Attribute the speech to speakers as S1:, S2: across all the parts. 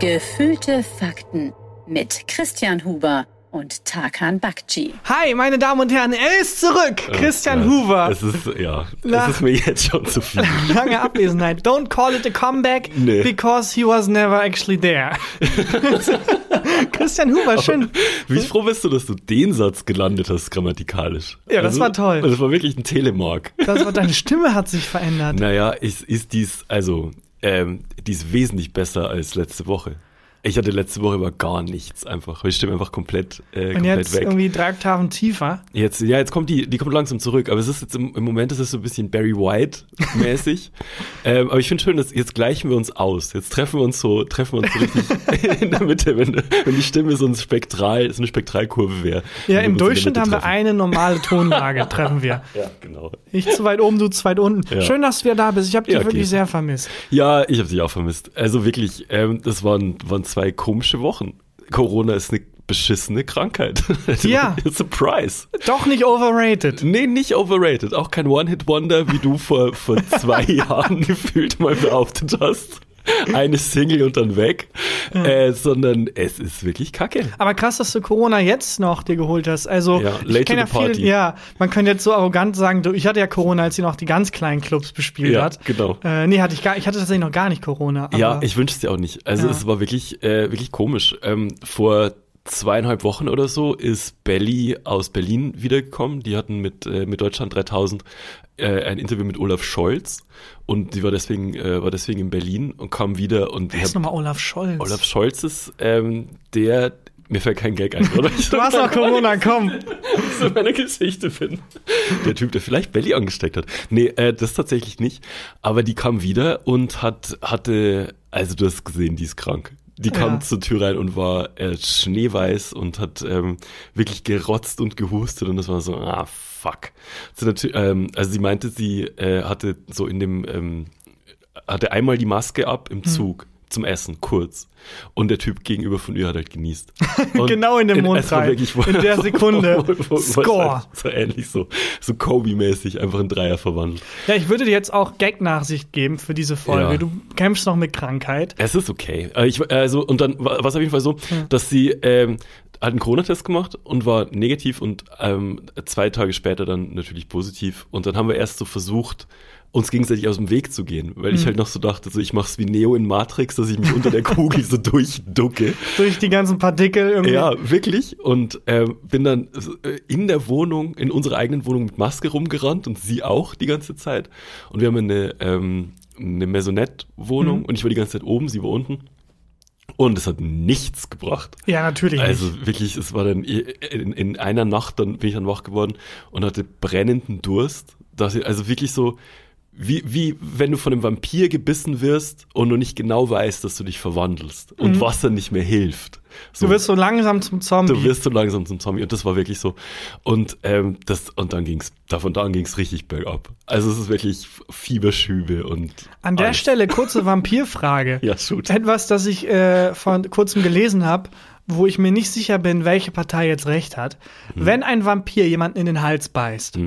S1: Gefühlte Fakten mit Christian Huber und Tarkan Bakci.
S2: Hi, meine Damen und Herren, er ist zurück.
S3: Oh
S2: Christian
S3: Gott.
S2: Hoover.
S3: Es ist, ja, es ist mir jetzt schon zu viel.
S2: Lange Abwesenheit. Don't call it a comeback
S3: Nee.
S2: because he was never actually there. Christian Hoover, schön.
S3: Wie froh bist du, dass du den Satz gelandet hast, grammatikalisch?
S2: Ja, das war toll.
S3: Das war wirklich ein Telemark.
S2: Das war, deine Stimme hat sich verändert.
S3: Naja, ist, ist dies, also, ähm, die ist wesentlich besser als letzte Woche. Ich hatte letzte Woche aber gar nichts einfach. Ich stimme einfach komplett, äh,
S2: Und
S3: komplett
S2: jetzt
S3: weg.
S2: irgendwie drei Oktaven tiefer.
S3: Jetzt, ja, jetzt kommt die, die kommt langsam zurück, aber es ist jetzt im, im Moment ist es so ein bisschen Barry White mäßig. ähm, aber ich finde schön, dass jetzt gleichen wir uns aus. Jetzt treffen wir uns so, treffen wir uns so richtig in der Mitte, wenn, wenn die Stimme so ein Spektral, so eine Spektralkurve wäre.
S2: Ja, im Durchschnitt haben wir eine normale Tonlage, treffen wir.
S3: Ja, genau.
S2: Ich zu weit oben, du zu weit unten.
S3: Ja.
S2: Schön, dass du wieder da bist. Ich habe dich
S3: Ja,
S2: wirklich
S3: geht.
S2: sehr vermisst.
S3: Ja, ich habe dich auch vermisst. Also wirklich, ähm, das waren, waren zwei komische Wochen. Corona ist eine beschissene Krankheit.
S2: Ja.
S3: Surprise.
S2: Doch nicht overrated.
S3: Nee, nicht overrated. Auch kein One-Hit-Wonder, wie du vor, vor zwei Jahren gefühlt mal behauptet hast. Eine Single und dann weg. Äh, sondern es ist wirklich kacke.
S2: Aber krass, dass du Corona jetzt noch dir geholt hast. Also,
S3: Ja,
S2: ich kenne ja
S3: party.
S2: viele, ja, man könnte jetzt so arrogant sagen, du, ich hatte ja Corona, als sie noch die ganz kleinen Clubs bespielt
S3: Ja,
S2: hat.
S3: genau.
S2: Äh, nee, hatte ich gar, ich hatte tatsächlich noch gar nicht Corona.
S3: Ja, ich wünsche es dir auch nicht. Also
S2: Ja.
S3: es war wirklich, äh, wirklich komisch. Ähm, vor zweieinhalb Wochen oder so ist Belly aus Berlin wiedergekommen. Die hatten mit, äh, mit Deutschland 3000 äh, ein Interview mit Olaf Scholz und die war deswegen, äh, war deswegen in Berlin und kam wieder und
S2: Wer ist nochmal Olaf Scholz?
S3: Olaf Scholz ist ähm, der, mir fällt kein Gag ein, oder?
S2: du hast noch Corona, komm.
S3: so meine Geschichte bin. Der Typ, der vielleicht Belly angesteckt hat. Nee, äh, das tatsächlich nicht. Aber die kam wieder und hat, hatte, also du hast gesehen, die ist krank. Die kam
S2: Ja.
S3: zur Tür rein und war äh, schneeweiß und hat ähm, wirklich gerotzt und gehustet und das war so, ah, fuck. So, natür- ähm, also sie meinte, sie äh, hatte so in dem, ähm, hatte einmal die Maske ab
S2: Hm.
S3: im Zug. Zum Essen, kurz. Und der Typ gegenüber von ihr hat halt genießt.
S2: Genau in den Mund rein.
S3: wirklich-
S2: In der Sekunde.
S3: wo- wo- wo- wo-
S2: Score.
S3: halt So ähnlich so, so Kobe-mäßig einfach in Dreier verwandelt.
S2: Ja, ich würde dir jetzt auch Gag-Nachsicht geben für diese Folge.
S3: Ja.
S2: Du kämpfst noch mit Krankheit.
S3: Es ist okay. Äh, Ich, also, und dann war es auf jeden Fall so, dass sie ähm, hat einen Corona-Test gemacht und war negativ und ähm, zwei Tage später dann natürlich positiv. Und dann haben wir erst so versucht, uns gegenseitig aus dem Weg zu gehen, weil ich halt noch so dachte, so ich mach's wie Neo in Matrix, dass ich mich unter der Kugel so durchducke.
S2: Durch die ganzen Partikel irgendwie.
S3: Ja, wirklich. Und ähm, bin dann äh, in der Wohnung, in unserer eigenen Wohnung mit Maske rumgerannt und sie auch die ganze Zeit. Und wir haben eine, ähm, eine Maisonette-Wohnung
S2: Mhm.
S3: und ich war die ganze Zeit oben, sie war unten. Und es hat nichts gebracht.
S2: Ja, natürlich
S3: Also
S2: nicht.
S3: wirklich, es war dann in, in einer Nacht, dann bin ich dann wach geworden und hatte brennenden Durst. Dass ich, also wirklich so, wie, wie wenn du von einem Vampir gebissen wirst und du nicht genau weißt, dass du dich verwandelst und Wasser nicht mehr hilft. So,
S2: Mhm. Du wirst so langsam zum Zombie.
S3: du wirst so langsam zum Zombie und das war wirklich so. Und ähm, das und dann ging's, davon da an ging's richtig bergab. Also es ist wirklich Fieberschübe und
S2: An der
S3: alles.
S2: Stelle kurze Vampirfrage.
S3: Ja, shoot.
S2: Etwas, das ich äh, vor kurzem gelesen habe, wo ich mir nicht sicher bin, welche Partei jetzt recht hat.
S3: Mhm.
S2: Wenn ein Vampir jemanden in den Hals beißt,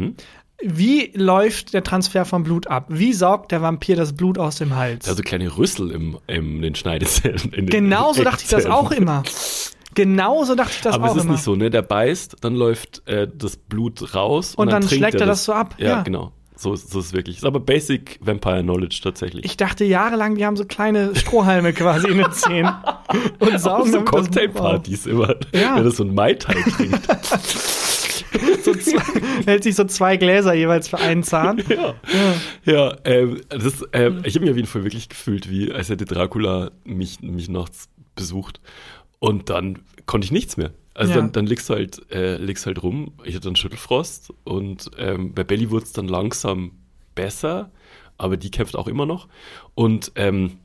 S2: wie läuft der Transfer von Blut ab? Wie saugt der Vampir das Blut aus dem Hals?
S3: Also kleine Rüssel im, im den Schneidezellen. In den
S2: Genauso dachte ich das auch immer. Genauso dachte ich das
S3: Aber
S2: auch
S3: es ist
S2: immer.
S3: nicht so, ne? Der beißt, dann läuft äh, das Blut raus
S2: Und dann
S3: trinkt
S2: schlägt er das so ab,
S3: Ja,
S2: ja.
S3: genau. So, ist- so ist es wirklich. Ist aber Basic Vampire Knowledge tatsächlich.
S2: Ich dachte jahrelang, die haben so kleine Strohhalme quasi in den Zähnen und saugen
S3: so
S2: das.
S3: Cocktailpartys immer,
S2: Ja.
S3: wenn er so ein Mai Tai trinkt.
S2: So zwei, hält sich so zwei Gläser jeweils für einen Zahn.
S3: ja, ja ähm, das, ähm, ich habe mich auf jeden Fall wirklich gefühlt, wie als hätte Dracula mich, mich nachts besucht. Und dann konnte ich nichts mehr. Also
S2: Ja.
S3: dann, dann liegst du halt, äh, liegst halt rum. Ich hatte dann Schüttelfrost und ähm, bei Belly wurde es dann langsam besser, aber die kämpft auch immer noch. Und ähm,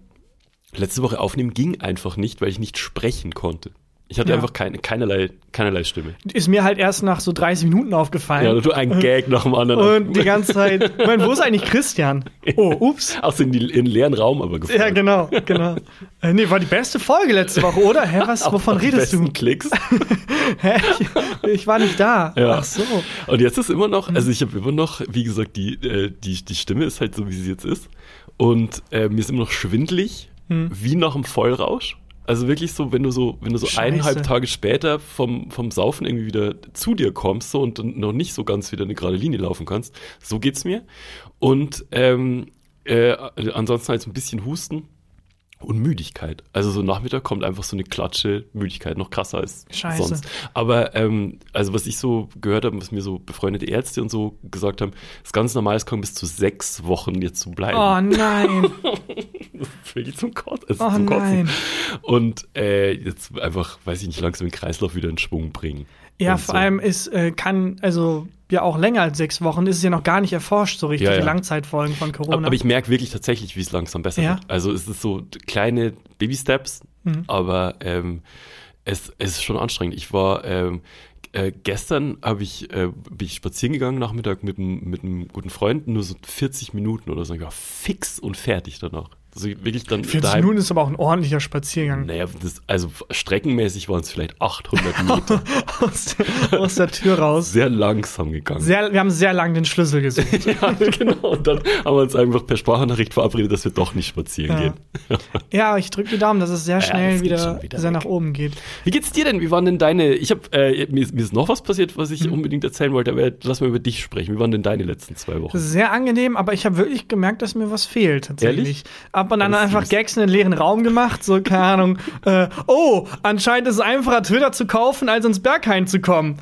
S3: letzte Woche aufnehmen ging einfach nicht, weil ich nicht sprechen konnte. Ich hatte
S2: Ja.
S3: einfach keine, keinerlei, keinerlei Stimme.
S2: Ist mir halt erst nach so 30 Minuten aufgefallen.
S3: Ja, du ein Gag nach dem anderen.
S2: und die ganze Zeit, ich meine, wo ist eigentlich Christian? Oh, ups.
S3: Aus in, die, in den leeren Raum aber gefallen.
S2: Ja, genau, genau. Äh, nee, war die beste Folge letzte Woche, oder? Hä, was, wovon redest du?
S3: Klicks.
S2: Hä? Ich, ich war nicht da.
S3: Ja.
S2: Ach so.
S3: Und jetzt ist immer noch, also ich habe immer noch, wie gesagt, die, äh, die, die Stimme ist halt so, wie sie jetzt ist. Und äh, mir ist immer noch schwindelig,
S2: Hm.
S3: wie nach einem Vollrausch. Also wirklich so, wenn du so, wenn du so
S2: Scheiße.
S3: eineinhalb Tage später vom, vom Saufen irgendwie wieder zu dir kommst so, und noch nicht so ganz wieder eine gerade Linie laufen kannst. So geht's mir. Und ähm, äh, ansonsten halt so ein bisschen Husten und Müdigkeit. Also so Nachmittag kommt einfach so eine Klatsche Müdigkeit, noch krasser als
S2: Scheiße.
S3: sonst. Aber ähm, also was ich so gehört habe, was mir so befreundete Ärzte und so gesagt haben, ist ganz normal, es kann bis zu sechs Wochen jetzt so bleiben.
S2: Oh nein.
S3: Das ist wirklich zum Kotzen. Es ist
S2: Oh
S3: zum
S2: nein.
S3: Kotzen. Und äh, jetzt einfach, weiß ich nicht, langsam den Kreislauf wieder in Schwung bringen.
S2: Ja, vor
S3: so.
S2: allem ist, äh, kann, also ja auch länger als sechs Wochen, ist es ja noch gar nicht erforscht, so richtig,
S3: Ja, ja.
S2: die Langzeitfolgen von Corona.
S3: Aber, ich merke wirklich tatsächlich, wie es langsam besser
S2: Ja?
S3: wird. Also es ist so kleine Baby-Steps,
S2: Mhm.
S3: aber ähm, es, es ist schon anstrengend. Ich war ähm, äh, gestern habe ich äh, bin ich spazieren gegangen Nachmittag mit mit einem guten Freund, nur so 40 Minuten oder so. Ich war fix und fertig danach. Also wirklich dann
S2: 40
S3: daheim.
S2: Minuten ist aber auch ein ordentlicher Spaziergang.
S3: Naja, das, also streckenmäßig waren es vielleicht 800 Meter.
S2: Aus, der, aus der Tür raus.
S3: Sehr langsam gegangen.
S2: Sehr, wir haben sehr lang den Schlüssel gesucht.
S3: ja, genau. Und dann haben wir uns einfach per Sprachnachricht verabredet, dass wir doch nicht spazieren
S2: Ja.
S3: gehen.
S2: ja, ich drücke die Daumen, dass es sehr schnell
S3: geht
S2: wieder,
S3: wieder
S2: sehr
S3: weg.
S2: nach oben geht.
S3: Wie geht's dir denn? Wie waren denn deine? Ich habe äh, mir, ist- mir ist noch was passiert, was ich unbedingt erzählen wollte, aber lass mal über dich sprechen. Wie waren denn deine letzten zwei Wochen?
S2: Sehr angenehm, aber ich habe wirklich gemerkt, dass mir was fehlt tatsächlich.
S3: Ehrlich?
S2: Ab und an
S3: Das ist
S2: einfach
S3: süß.
S2: Gags in den leeren Raum gemacht, so keine Ahnung. Äh, oh, anscheinend ist es einfacher, Twitter zu kaufen, als ins Berghain zu kommen.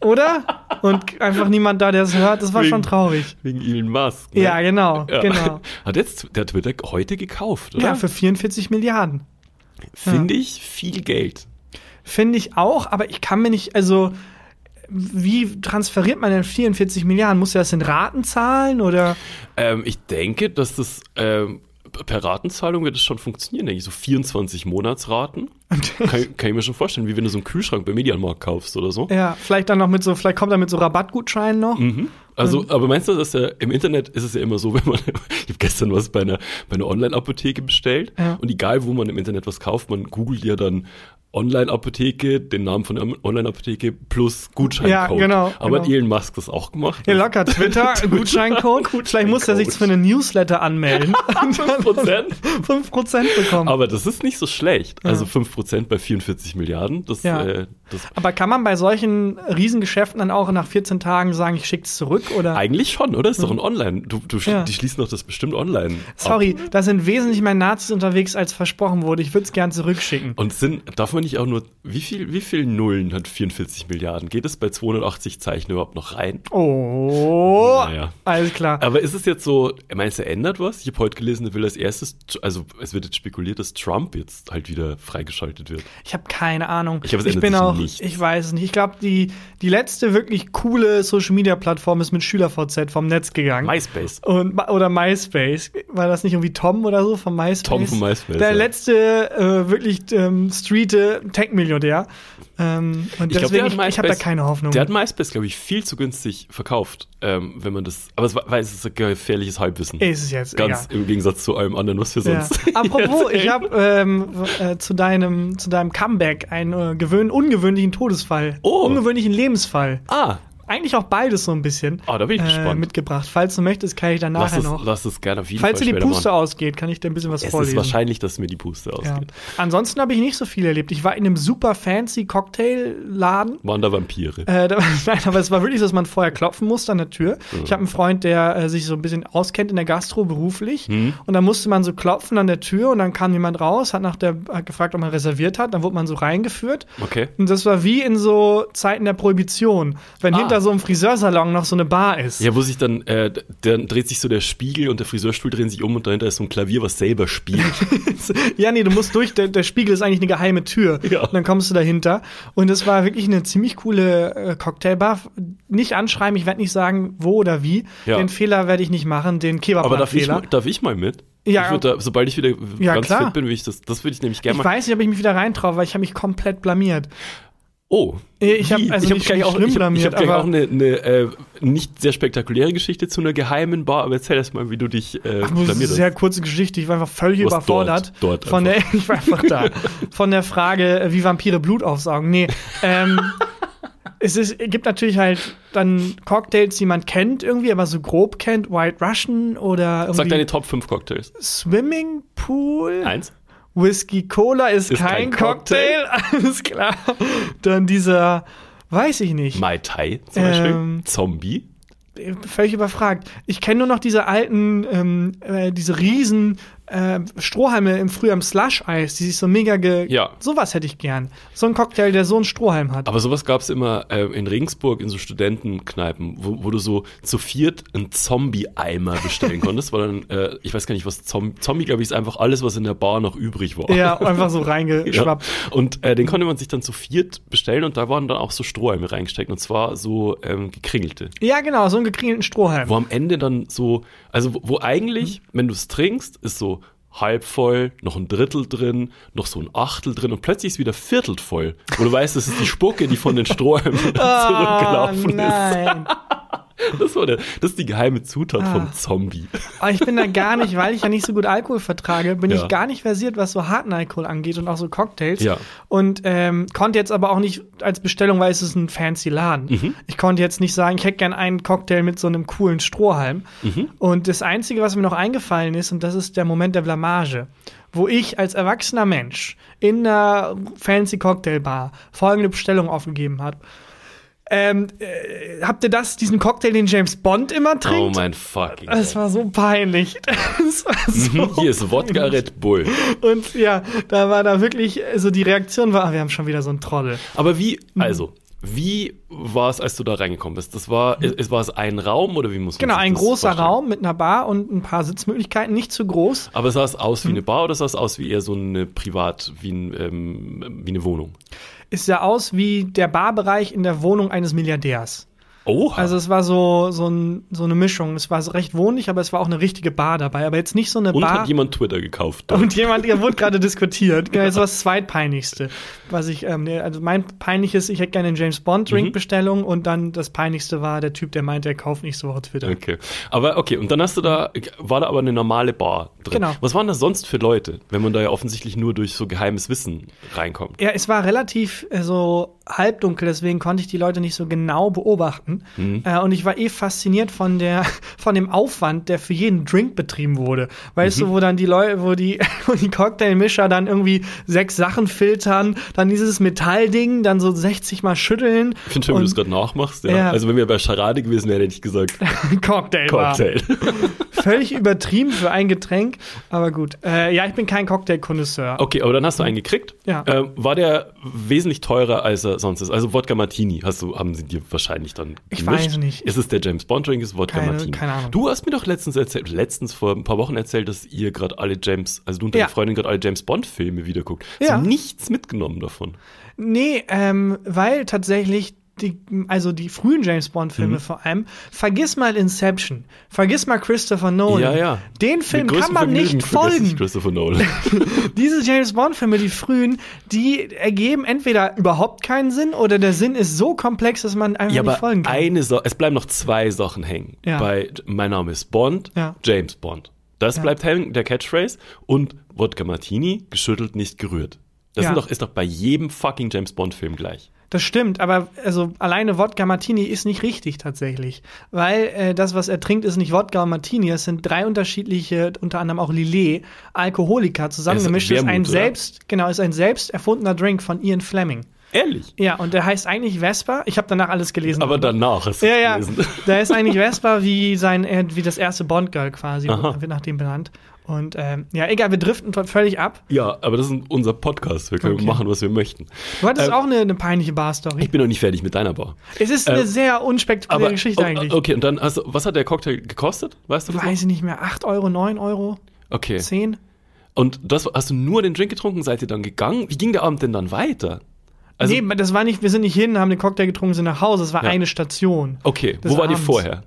S2: Oder? Und einfach niemand da, der es hört. Das war
S3: Wegen-
S2: schon traurig.
S3: Wegen Elon Musk. ne?
S2: Ja, genau,
S3: Ja.
S2: genau.
S3: Hat jetzt der Twitter heute gekauft, oder?
S2: Ja, für 44 Milliarden.
S3: Finde ich viel Geld.
S2: Finde ich auch, aber ich kann mir nicht, also wie transferiert man denn 44 Milliarden? Muss er das in Raten zahlen oder?
S3: Ähm, ich denke, dass das ähm, per Ratenzahlung wird es schon funktionieren, denke ich. So 24 Monatsraten. kann, kann ich mir schon vorstellen, wie wenn du so einen Kühlschrank beim Mediamarkt kaufst oder so.
S2: Ja, vielleicht dann noch mit so, vielleicht kommt er mit so Rabattgutscheinen noch.
S3: Mhm. Also, aber meinst du, dass ja im Internet ist es ja immer so, wenn man, ich habe gestern was bei einer, bei einer Online-Apotheke bestellt
S2: Ja.
S3: und egal, wo man im Internet was kauft, man googelt ja dann Online-Apotheke, den Namen von der Online-Apotheke plus Gutscheincode.
S2: Ja, genau,
S3: Aber hat
S2: genau.
S3: Elon Musk das auch gemacht?
S2: Ja, locker, Twitter, Gutscheincode. Vielleicht muss er sich für einen Newsletter anmelden und dann
S3: 5%?
S2: 5% bekommen. Aber,
S3: Aber das ist nicht so schlecht. Also 5% bei 44 Milliarden, das,
S2: Ja.
S3: äh, das
S2: kann man bei solchen Riesengeschäften dann auch nach 14 Tagen sagen, ich schick's zurück oder?
S3: eigentlich schon, oder? Ist doch ein Online. Du, du,
S2: Ja.
S3: Die schließen doch das bestimmt online. ab.
S2: Sorry, da sind wesentlich mehr Nazis unterwegs, als versprochen wurde. Ich würde es gern zurückschicken.
S3: Und sind, darf man nicht auch nur, wie viel, wie viel Nullen hat 44 Milliarden? Geht es bei 280 Zeichen überhaupt noch rein?
S2: Oh,
S3: Naja.
S2: alles klar.
S3: Aber ist es jetzt so, meinst du, er ändert was? Ich habe heute gelesen, er will als erstes, also es wird jetzt spekuliert, dass Trump jetzt halt wieder freigeschaltet wird.
S2: Ich habe keine Ahnung.
S3: Ich es ändert
S2: bin auch,
S3: nichts.
S2: ich weiß es nicht. Ich glaube, die, die letzte wirklich coole Social Media Plattform ist mit SchülerVZ vom Netz gegangen.
S3: MySpace.
S2: Und, oder MySpace. War das nicht irgendwie Tom oder so von MySpace?
S3: Tom von MySpace,
S2: Der
S3: ja.
S2: letzte äh, wirklich ähm, Tech-Millionär. Ähm, und
S3: Ich glaub,
S2: deswegen,
S3: hat
S2: ich, ich habe da keine Hoffnung.
S3: Der hat MySpace, glaube ich, viel zu günstig verkauft, ähm, wenn man das, aber es weil es ist ein gefährliches Halbwissen.
S2: ist es jetzt
S3: Ganz
S2: egal.
S3: im Gegensatz zu allem anderen, was wir
S2: Ja.
S3: sonst.
S2: Apropos, ich habe ähm, äh, zu deinem zu deinem Comeback einen äh, gewöhn ungewöhnlichen Todesfall,
S3: Oh.
S2: ungewöhnlichen Lebensfall.
S3: Ah,
S2: Eigentlich auch beides so ein bisschen.
S3: Da bin ich
S2: äh, mitgebracht. Falls du möchtest, kann ich dann
S3: lass
S2: nachher
S3: es,
S2: noch.
S3: lass es gerne auf jeden
S2: Falls dir die Puste
S3: machen.
S2: ausgeht, kann ich dir ein bisschen was
S3: Es ist
S2: vorlesen.
S3: wahrscheinlich, dass mir die Puste
S2: ja.
S3: ausgeht.
S2: Ansonsten habe ich nicht so viel erlebt. Ich war in einem super fancy Cocktailladen.
S3: Waren da Vampire?
S2: Äh, da, nein, aber es war wirklich so, dass man vorher klopfen musste an der Tür. Ich habe einen Freund, der äh, sich so ein bisschen auskennt in der Gastro beruflich.
S3: Hm.
S2: Und dann musste man so klopfen an der Tür und dann kam jemand raus, hat nach der hat gefragt, ob man reserviert hat. Dann wurde man so reingeführt.
S3: Okay.
S2: Und das war wie in so Zeiten der Prohibition, wenn
S3: Ah.
S2: hinter so einem Friseursalon noch so eine Bar ist.
S3: Ja, wo sich dann, äh, dann dreht sich so der Spiegel und der Friseurstuhl drehen sich um und dahinter ist so ein Klavier, was selber spielt.
S2: Ja, nee, du musst durch, der, der Spiegel ist eigentlich eine geheime Tür.
S3: Ja.
S2: Und dann kommst du dahinter. Und es war wirklich eine ziemlich coole äh, Cocktailbar. Nicht anschreiben, ich werde nicht sagen, wo oder wie.
S3: Ja.
S2: Den Fehler werde ich nicht machen, den
S3: Aber darf ich, darf ich mal mit?
S2: Ja.
S3: Ich da, sobald ich wieder
S2: Ja,
S3: ganz
S2: klar.
S3: fit bin, will ich das, das würde ich nämlich
S2: Ich
S3: gerne mal.
S2: weiß nicht, ob ich mich wieder reintraue, weil ich habe mich komplett blamiert.
S3: Oh.
S2: Ich hab
S3: Wie?
S2: also
S3: ich hab gleich auch, ich hab, ich
S2: blamiert,
S3: hab gleich auch eine, eine äh, nicht sehr spektakuläre Geschichte zu einer geheimen Bar, aber erzähl erst mal, wie du dich äh,
S2: Ach, das ist eine
S3: blamiert
S2: sehr
S3: hast.
S2: kurze Geschichte. Ich war einfach völlig
S3: Was
S2: überfordert.
S3: dort? Dort
S2: von der, ich war einfach da. Von der Frage, äh, wie Vampire Blut aufsaugen. Nee. Ähm, es ist, gibt natürlich halt dann Cocktails, die man kennt irgendwie, aber so grob kennt. White Russian oder
S3: Sag
S2: irgendwie
S3: deine Top 5 Cocktails.
S2: Swimming Pool
S3: Eins.
S2: Whisky Cola ist,
S3: Ist
S2: kein,
S3: kein
S2: Cocktail. Alles klar. Dann dieser, weiß ich nicht.
S3: Mai Tai zum
S2: Ähm,
S3: Beispiel. Zombie.
S2: völlig überfragt. Ich kenne nur noch diese alten, ähm, äh, diese riesen äh, Strohhalme im früher im Slush-Eis, die sich so mega ge...
S3: Ja.
S2: Sowas hätte ich gern. So ein Cocktail, der so einen Strohhalm hat.
S3: Aber sowas gab es immer äh, in Regensburg in so Studentenkneipen, wo, wo du so zu viert einen Zombie-Eimer bestellen konntest, weil dann, äh, ich weiß gar nicht, was Zom Zombie, glaube ich, ist einfach alles, was in der Bar noch übrig war.
S2: ja, einfach so reingeschwappt.
S3: Ja. Und äh, den konnte man sich dann zu viert bestellen und da waren dann auch so Strohhalme reingesteckt und zwar so ähm, gekringelte.
S2: Ja, genau, so einen gekringelten Strohhalm.
S3: Wo am Ende dann so, also wo, wo eigentlich, wenn du es trinkst, ist so halb voll, noch ein Drittel drin, noch so ein Achtel drin und plötzlich ist wieder viertelt voll. Und du weißt, das ist die Spucke, die von den Strohhalmen
S2: Ah,
S3: zurückgelaufen ist. Das, war der, das ist die geheime Zutat
S2: Ah.
S3: vom Zombie.
S2: Aber ich bin da gar nicht, weil ich ja nicht so gut Alkohol vertrage, bin
S3: Ja.
S2: ich gar nicht versiert, was so harten Alkohol angeht und auch so Cocktails.
S3: Ja.
S2: Und ähm, konnte jetzt aber auch nicht als Bestellung, weil es ist ein fancy Laden.
S3: Mhm.
S2: Ich konnte jetzt nicht sagen, ich hätte gern einen Cocktail mit so einem coolen Strohhalm.
S3: Mhm.
S2: Und das Einzige, was mir noch eingefallen ist, und das ist der Moment der Blamage, wo ich als erwachsener Mensch in einer fancy Cocktailbar folgende Bestellung aufgegeben habe. Ähm, äh, habt ihr das, diesen Cocktail, den James Bond immer trinkt?
S3: Oh mein fucking
S2: Es war so peinlich. War so
S3: Mhm, Hier ist Wodka Red Bull.
S2: Und ja, da war da wirklich, also die Reaktion war, ah, wir haben schon wieder so einen Trottel.
S3: Aber wie,
S2: Mhm.
S3: also, wie war es, als du da reingekommen bist? Das war, es, war es ein Raum oder wie muss man
S2: Genau, ein großer
S3: vorstellen?
S2: Raum mit einer Bar und ein paar Sitzmöglichkeiten, nicht zu groß.
S3: Aber sah es aus wie
S2: Mhm.
S3: eine Bar oder sah es aus wie eher so eine Privat, wie, ein, ähm, wie eine Wohnung?
S2: Es sah aus wie der Barbereich in der Wohnung eines Milliardärs.
S3: Oha.
S2: Also es war so, so, ein, so eine Mischung. Es war so recht wohnlich, aber es war auch eine richtige Bar dabei. Aber jetzt nicht so eine
S3: und
S2: Bar.
S3: hat jemand Twitter gekauft?
S2: Und jemand, der wurde gerade diskutiert. Das war das zweitpeinlichste. Was ich, ähm, also mein peinliches, ich hätte gerne einen James Bond Drink
S3: Mhm.
S2: Und dann das peinlichste war der Typ, der meinte, er kauft nicht so auf Twitter.
S3: Okay. Aber okay, und dann hast du da, war da aber eine normale Bar drin.
S2: Genau.
S3: Was waren das sonst für Leute, wenn man da ja offensichtlich nur durch so geheimes Wissen reinkommt?
S2: Ja, es war relativ äh, so halbdunkel, deswegen konnte ich die Leute nicht so genau beobachten.
S3: Mhm.
S2: Äh, und ich war eh fasziniert von der, von dem Aufwand, der für jeden Drink betrieben wurde. Weißt
S3: Mhm.
S2: du, wo dann die Leute, wo die, wo die Cocktailmischer dann irgendwie sechs Sachen filtern, dann dieses Metallding, dann so 60 mal schütteln.
S3: Ich finde schön, wie du es gerade nachmachst. Ja.
S2: Ja.
S3: Also wenn wir bei Charade gewesen wären, hätte ich gesagt,
S2: Cocktail.
S3: Cocktail.
S2: Völlig übertrieben für ein Getränk, aber gut. Äh, ja, ich bin kein Cocktail-Konnoisseur.
S3: Okay, aber dann hast du einen gekriegt.
S2: Ja.
S3: Ähm, war der wesentlich teurer, als er sonst ist? Also Wodka Martini hast du, haben sie dir wahrscheinlich dann
S2: Ich
S3: gemischt.
S2: weiß nicht.
S3: Ist es der James Bond Drink, ist Wodka
S2: Keine-
S3: Martini?
S2: keine Ahnung.
S3: Du hast mir doch letztens erzählt, letztens vor ein paar Wochen erzählt, dass ihr gerade alle James, also du und deine
S2: Ja.
S3: Freundin gerade alle James Bond Filme wieder guckt. Hast
S2: Ja.
S3: du nichts mitgenommen davon?
S2: Nee, ähm, weil tatsächlich die, also die frühen James Bond-Filme
S3: Mhm.
S2: vor allem, vergiss mal Inception, vergiss mal Christopher Nolan.
S3: Ja, ja.
S2: Den Film kann man
S3: Vergnügen
S2: nicht folgen.
S3: Christopher Nolan.
S2: Diese James Bond-Filme, die frühen, die ergeben entweder überhaupt keinen Sinn oder der Sinn ist so komplex, dass man einfach
S3: ja,
S2: nicht folgen kann.
S3: eine Sache, es bleiben noch zwei Sachen hängen.
S2: Ja.
S3: Bei Mein Name ist Bond,
S2: Ja.
S3: James Bond. Das
S2: Ja.
S3: bleibt hängen, der Catchphrase. Und Wodka Martini, geschüttelt, nicht gerührt. Das
S2: Ja.
S3: doch, ist doch bei jedem fucking James Bond-Film gleich.
S2: Das stimmt, aber also alleine Wodka Martini ist nicht richtig tatsächlich, weil äh, das, was er trinkt, ist nicht Wodka und Martini. Es sind drei unterschiedliche, unter anderem auch Lillet, Alkoholiker zusammengemischt.
S3: Es
S2: ist
S3: ist
S2: ein
S3: Wermut, oder?
S2: selbst, genau, ist ein selbst erfundener Drink von Ian Fleming.
S3: Ehrlich.
S2: Ja, und der heißt eigentlich Vespa. Ich habe danach alles gelesen.
S3: Aber danach du
S2: ja, ja,
S3: gelesen.
S2: der ist eigentlich Vespa wie sein, äh, wie das erste Bond Girl quasi,
S3: Aha.
S2: wird nach dem benannt. Und ähm, ja, egal, wir driften dort völlig ab.
S3: Ja, aber das ist unser Podcast. Wir können
S2: Okay.
S3: machen, was wir möchten.
S2: Du hattest
S3: Ähm,
S2: auch eine, eine peinliche Bar-Story.
S3: Ich bin noch nicht fertig mit deiner Bar.
S2: Es ist eine
S3: äh,
S2: sehr unspektakuläre
S3: Aber
S2: Geschichte
S3: o-
S2: eigentlich.
S3: Okay, und dann hast du, was hat der Cocktail gekostet? Weißt du das?
S2: Weiß ich nicht mehr, 8 Euro, 9 Euro,
S3: Okay.
S2: 10?
S3: Und das hast du nur den Drink getrunken, seid ihr dann gegangen? Wie ging der Abend denn dann weiter? Also,
S2: nee, das war nicht, wir sind nicht hin, haben den Cocktail getrunken, sind nach Hause. Es war
S3: Ja.
S2: eine Station.
S3: okay, wo war die vorher?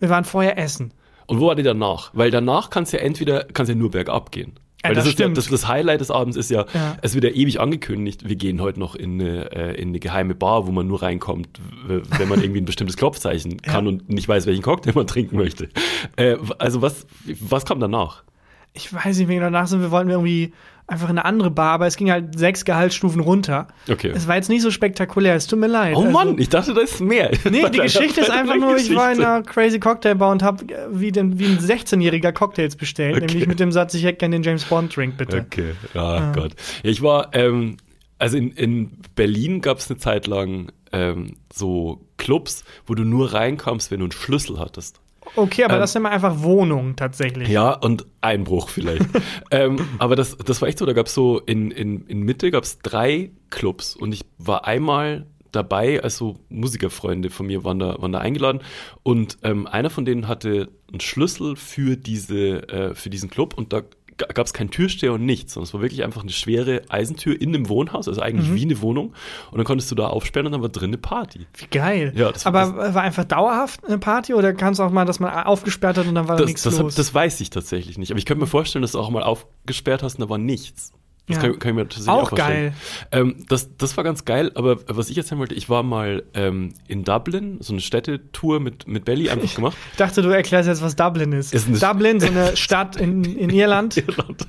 S2: Wir waren vorher essen.
S3: Und wo war die danach? Weil danach kann es ja entweder, kann es ja nur bergab gehen.
S2: Ja,
S3: Weil das,
S2: das
S3: ist ja, das, das Highlight des Abends ist ja,
S2: Ja.
S3: es wird ja ewig angekündigt, wir gehen heute noch in eine, äh, in eine geheime Bar, wo man nur reinkommt, wenn man irgendwie ein bestimmtes Klopfzeichen kann und nicht weiß, welchen Cocktail man trinken möchte. Äh, also was, was kam danach?
S2: Ich weiß nicht, wie danach sind wir wollten wir irgendwie einfach in eine andere Bar, aber es ging halt sechs Gehaltsstufen runter.
S3: Okay.
S2: Es war jetzt nicht so spektakulär, es tut mir leid.
S3: Oh
S2: Also-
S3: Mann, ich dachte, da ist mehr.
S2: Nee, die Geschichte ist einfach nur, ich war in
S3: Geschichte.
S2: einer Crazy Cocktail Bar und habe wie, den- wie ein 16-Jähriger Cocktails bestellt,
S3: Okay.
S2: nämlich mit dem Satz, ich hätte gerne den James Bond Drink, bitte.
S3: Okay, ah Gott. Ja, ich war, ähm, also in, in Berlin gab es eine Zeit lang ähm, so Clubs, wo du nur reinkamst, wenn du einen Schlüssel hattest.
S2: Okay, aber
S3: Ähm,
S2: das sind immer einfach Wohnungen tatsächlich.
S3: Ja, und Einbruch vielleicht. ähm, aber das, das war echt so, da gab es so, in, in, in Mitte gab es drei Clubs und ich war einmal dabei, also Musikerfreunde von mir waren da, waren da eingeladen und ähm, einer von denen hatte einen Schlüssel für, diese, äh, für diesen Club und da gab es keinen Türsteher und nichts, sondern es war wirklich einfach eine schwere Eisentür in einem Wohnhaus, also eigentlich wie eine Wohnung und dann konntest du da aufsperren und dann war drin eine Party.
S2: Wie geil.
S3: Ja, das
S2: aber war einfach dauerhaft eine Party oder kann es auch mal, dass man aufgesperrt hat und dann war da
S3: Das,
S2: nichts
S3: das,
S2: los?
S3: das weiß ich tatsächlich nicht. Aber ich könnte mir vorstellen, dass du auch mal aufgesperrt hast und da war nichts. Das
S2: Ja.
S3: kann, kann ich mir tatsächlich
S2: Auch
S3: auch, vorstellen.
S2: geil.
S3: Ähm, das, das war ganz geil, aber was ich erzählen wollte, ich war mal ähm, in Dublin, so eine Städtetour mit, mit Belly einfach gemacht.
S2: ich dachte, du erklärst jetzt, was Dublin ist.
S3: Ist
S2: Dublin, so eine Stadt in, in Irland.
S3: Irland.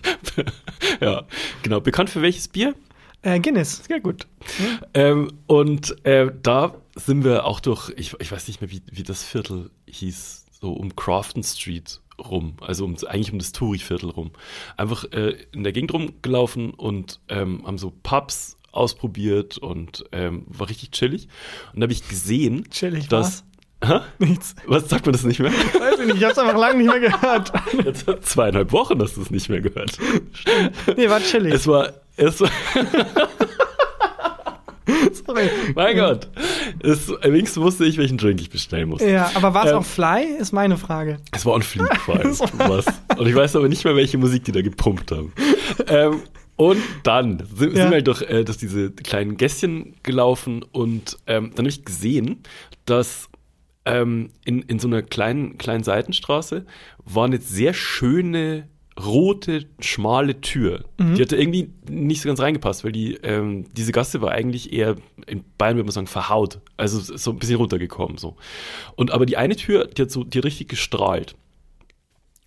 S3: ja, genau. Bekannt für welches Bier?
S2: Äh, Guinness.
S3: Sehr gut. Ähm, und äh, da sind wir auch durch, ich, ich weiß nicht mehr, wie, wie das Viertel hieß, so um Crafton Street rum, also um, eigentlich um das Touri-Viertel rum. Einfach äh, in der Gegend rumgelaufen und ähm, haben so Pubs ausprobiert und ähm, war richtig chillig. Und da habe ich gesehen,
S2: Chillig,
S3: dass. Hä?
S2: Nichts.
S3: Was sagt man das nicht mehr?
S2: Weiß ich nicht, ich hab's einfach lange nicht mehr gehört.
S3: Jetzt hat zweieinhalb Wochen hast du es nicht mehr gehört.
S2: Nee, war chillig.
S3: Es war, es war,
S2: Sorry.
S3: mein Gott, es, wenigstens wusste ich, welchen Drink ich bestellen muss.
S2: Ja, aber war es
S3: Ähm,
S2: auch Fly? Ist meine Frage.
S3: Es war on Fleek vor allem. was. Und ich weiß aber nicht mehr, welche Musik die da gepumpt haben. ähm, und dann sind,
S2: Ja.
S3: sind wir halt durch, äh, durch diese kleinen Gässchen gelaufen und ähm, dann habe ich gesehen, dass ähm, in, in so einer kleinen, kleinen Seitenstraße war eine sehr schöne rote, schmale Tür. Die hatte irgendwie nicht so ganz reingepasst, weil die, ähm, diese Gasse war eigentlich eher, in Bayern würde man sagen, verhaut. Also so ein bisschen runtergekommen. so. Und aber die eine Tür, die hat so, die hat richtig gestrahlt.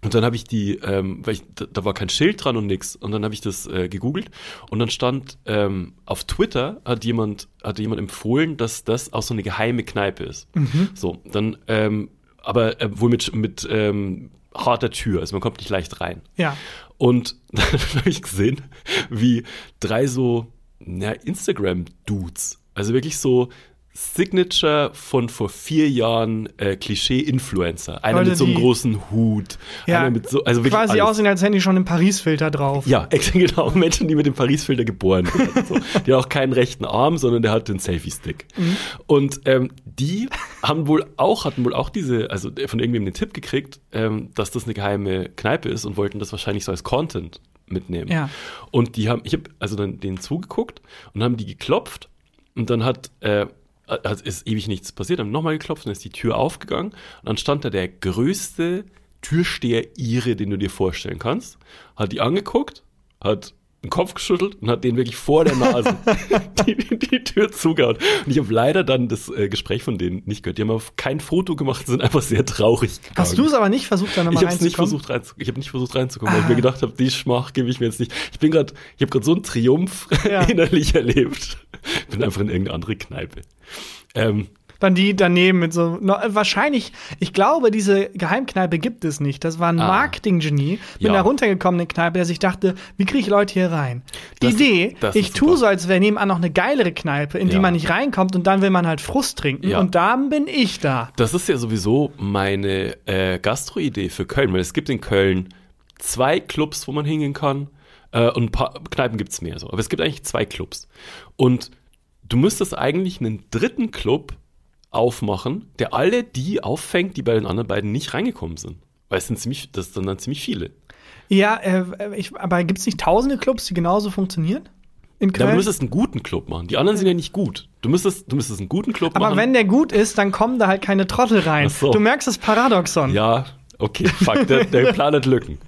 S3: Und dann habe ich die, ähm, weil ich, da, da war kein Schild dran und nix. Und dann habe ich das äh, gegoogelt und dann stand ähm, auf Twitter hat jemand hat jemand empfohlen, dass das auch so eine geheime Kneipe ist. So, dann ähm, aber äh, wohl mit mit ähm, harter Tür, also man kommt nicht leicht rein.
S2: Ja.
S3: Und dann habe ich gesehen, wie drei so na, Instagram-Dudes, also wirklich so Signature von vor vier Jahren äh, Klischee-Influencer. Einer
S2: Leute,
S3: mit so einem
S2: die-
S3: großen Hut,
S2: Ja,
S3: einer mit so, also
S2: Quasi
S3: alles.
S2: aussehen, als hätten die schon einen Paris-Filter drauf.
S3: Ja, genau. Menschen, die mit dem Paris-Filter geboren werden. So. Die haben auch keinen rechten Arm, sondern der hat den Selfie-Stick.
S2: Mhm.
S3: Und ähm, die haben wohl auch, hatten wohl auch diese, also von irgendwem den Tipp gekriegt, ähm, dass das eine geheime Kneipe ist und wollten das wahrscheinlich so als Content mitnehmen.
S2: Ja.
S3: Und die haben, ich habe also dann denen zugeguckt und haben die geklopft und dann hat, äh, also ist ewig nichts passiert, haben nochmal geklopft, dann ist die Tür aufgegangen. Und dann stand da der größte Türsteher Ire, den du dir vorstellen kannst, hat die angeguckt, hat den Kopf geschüttelt und hat den wirklich vor der Nase die, die, die Tür zugehauen. Und ich habe leider dann das äh, Gespräch von denen nicht gehört. Die haben kein Foto gemacht, sind einfach sehr traurig gegangen.
S2: Hast du es aber nicht versucht, da
S3: Ich
S2: nochmal
S3: nicht
S2: reinzukommen?
S3: versucht rein, ich habe nicht versucht reinzukommen, weil ich mir gedacht habe, die Schmach gebe ich mir jetzt nicht. Ich bin gerade, ich habe gerade so einen Triumph
S2: Ja.
S3: innerlich erlebt. Bin einfach in irgendeine andere Kneipe. Ähm,
S2: Dann die daneben mit so. Wahrscheinlich, ich glaube, diese Geheimkneipe gibt es nicht. Das war ein
S3: Ah.
S2: Marketinggenie mit
S3: Ja.
S2: einer runtergekommenen Kneipe, der sich dachte, wie kriege ich Leute hier rein? Die
S3: Das-
S2: Idee,
S3: das
S2: ich tue so, als wäre nebenan noch eine geilere Kneipe, in die
S3: Ja.
S2: man nicht reinkommt und dann will man halt Frust trinken.
S3: Ja.
S2: Und dann bin ich da.
S3: das ist ja sowieso meine äh, Gastro-Idee für Köln, weil es gibt in Köln zwei Clubs, wo man hingehen kann. Äh, und ein paar Kneipen gibt's mehr so. Aber es gibt eigentlich zwei Clubs. Und du müsstest eigentlich einen dritten Club aufmachen, der alle die auffängt, die bei den anderen beiden nicht reingekommen sind. Weil es sind ziemlich, das sind dann ziemlich viele.
S2: Ja, äh, ich, aber gibt es nicht tausende Clubs, die genauso funktionieren? In
S3: Ja, aber
S2: Köln?
S3: du müsstest einen guten Club machen. Die anderen sind ja nicht gut. Du müsstest, du müsstest einen guten Club
S2: aber
S3: machen.
S2: wenn der gut ist, dann kommen da halt keine Trottel rein.
S3: So.
S2: Du merkst das Paradoxon.
S3: Ja, okay, fuck, der, der Plan hat Lücken.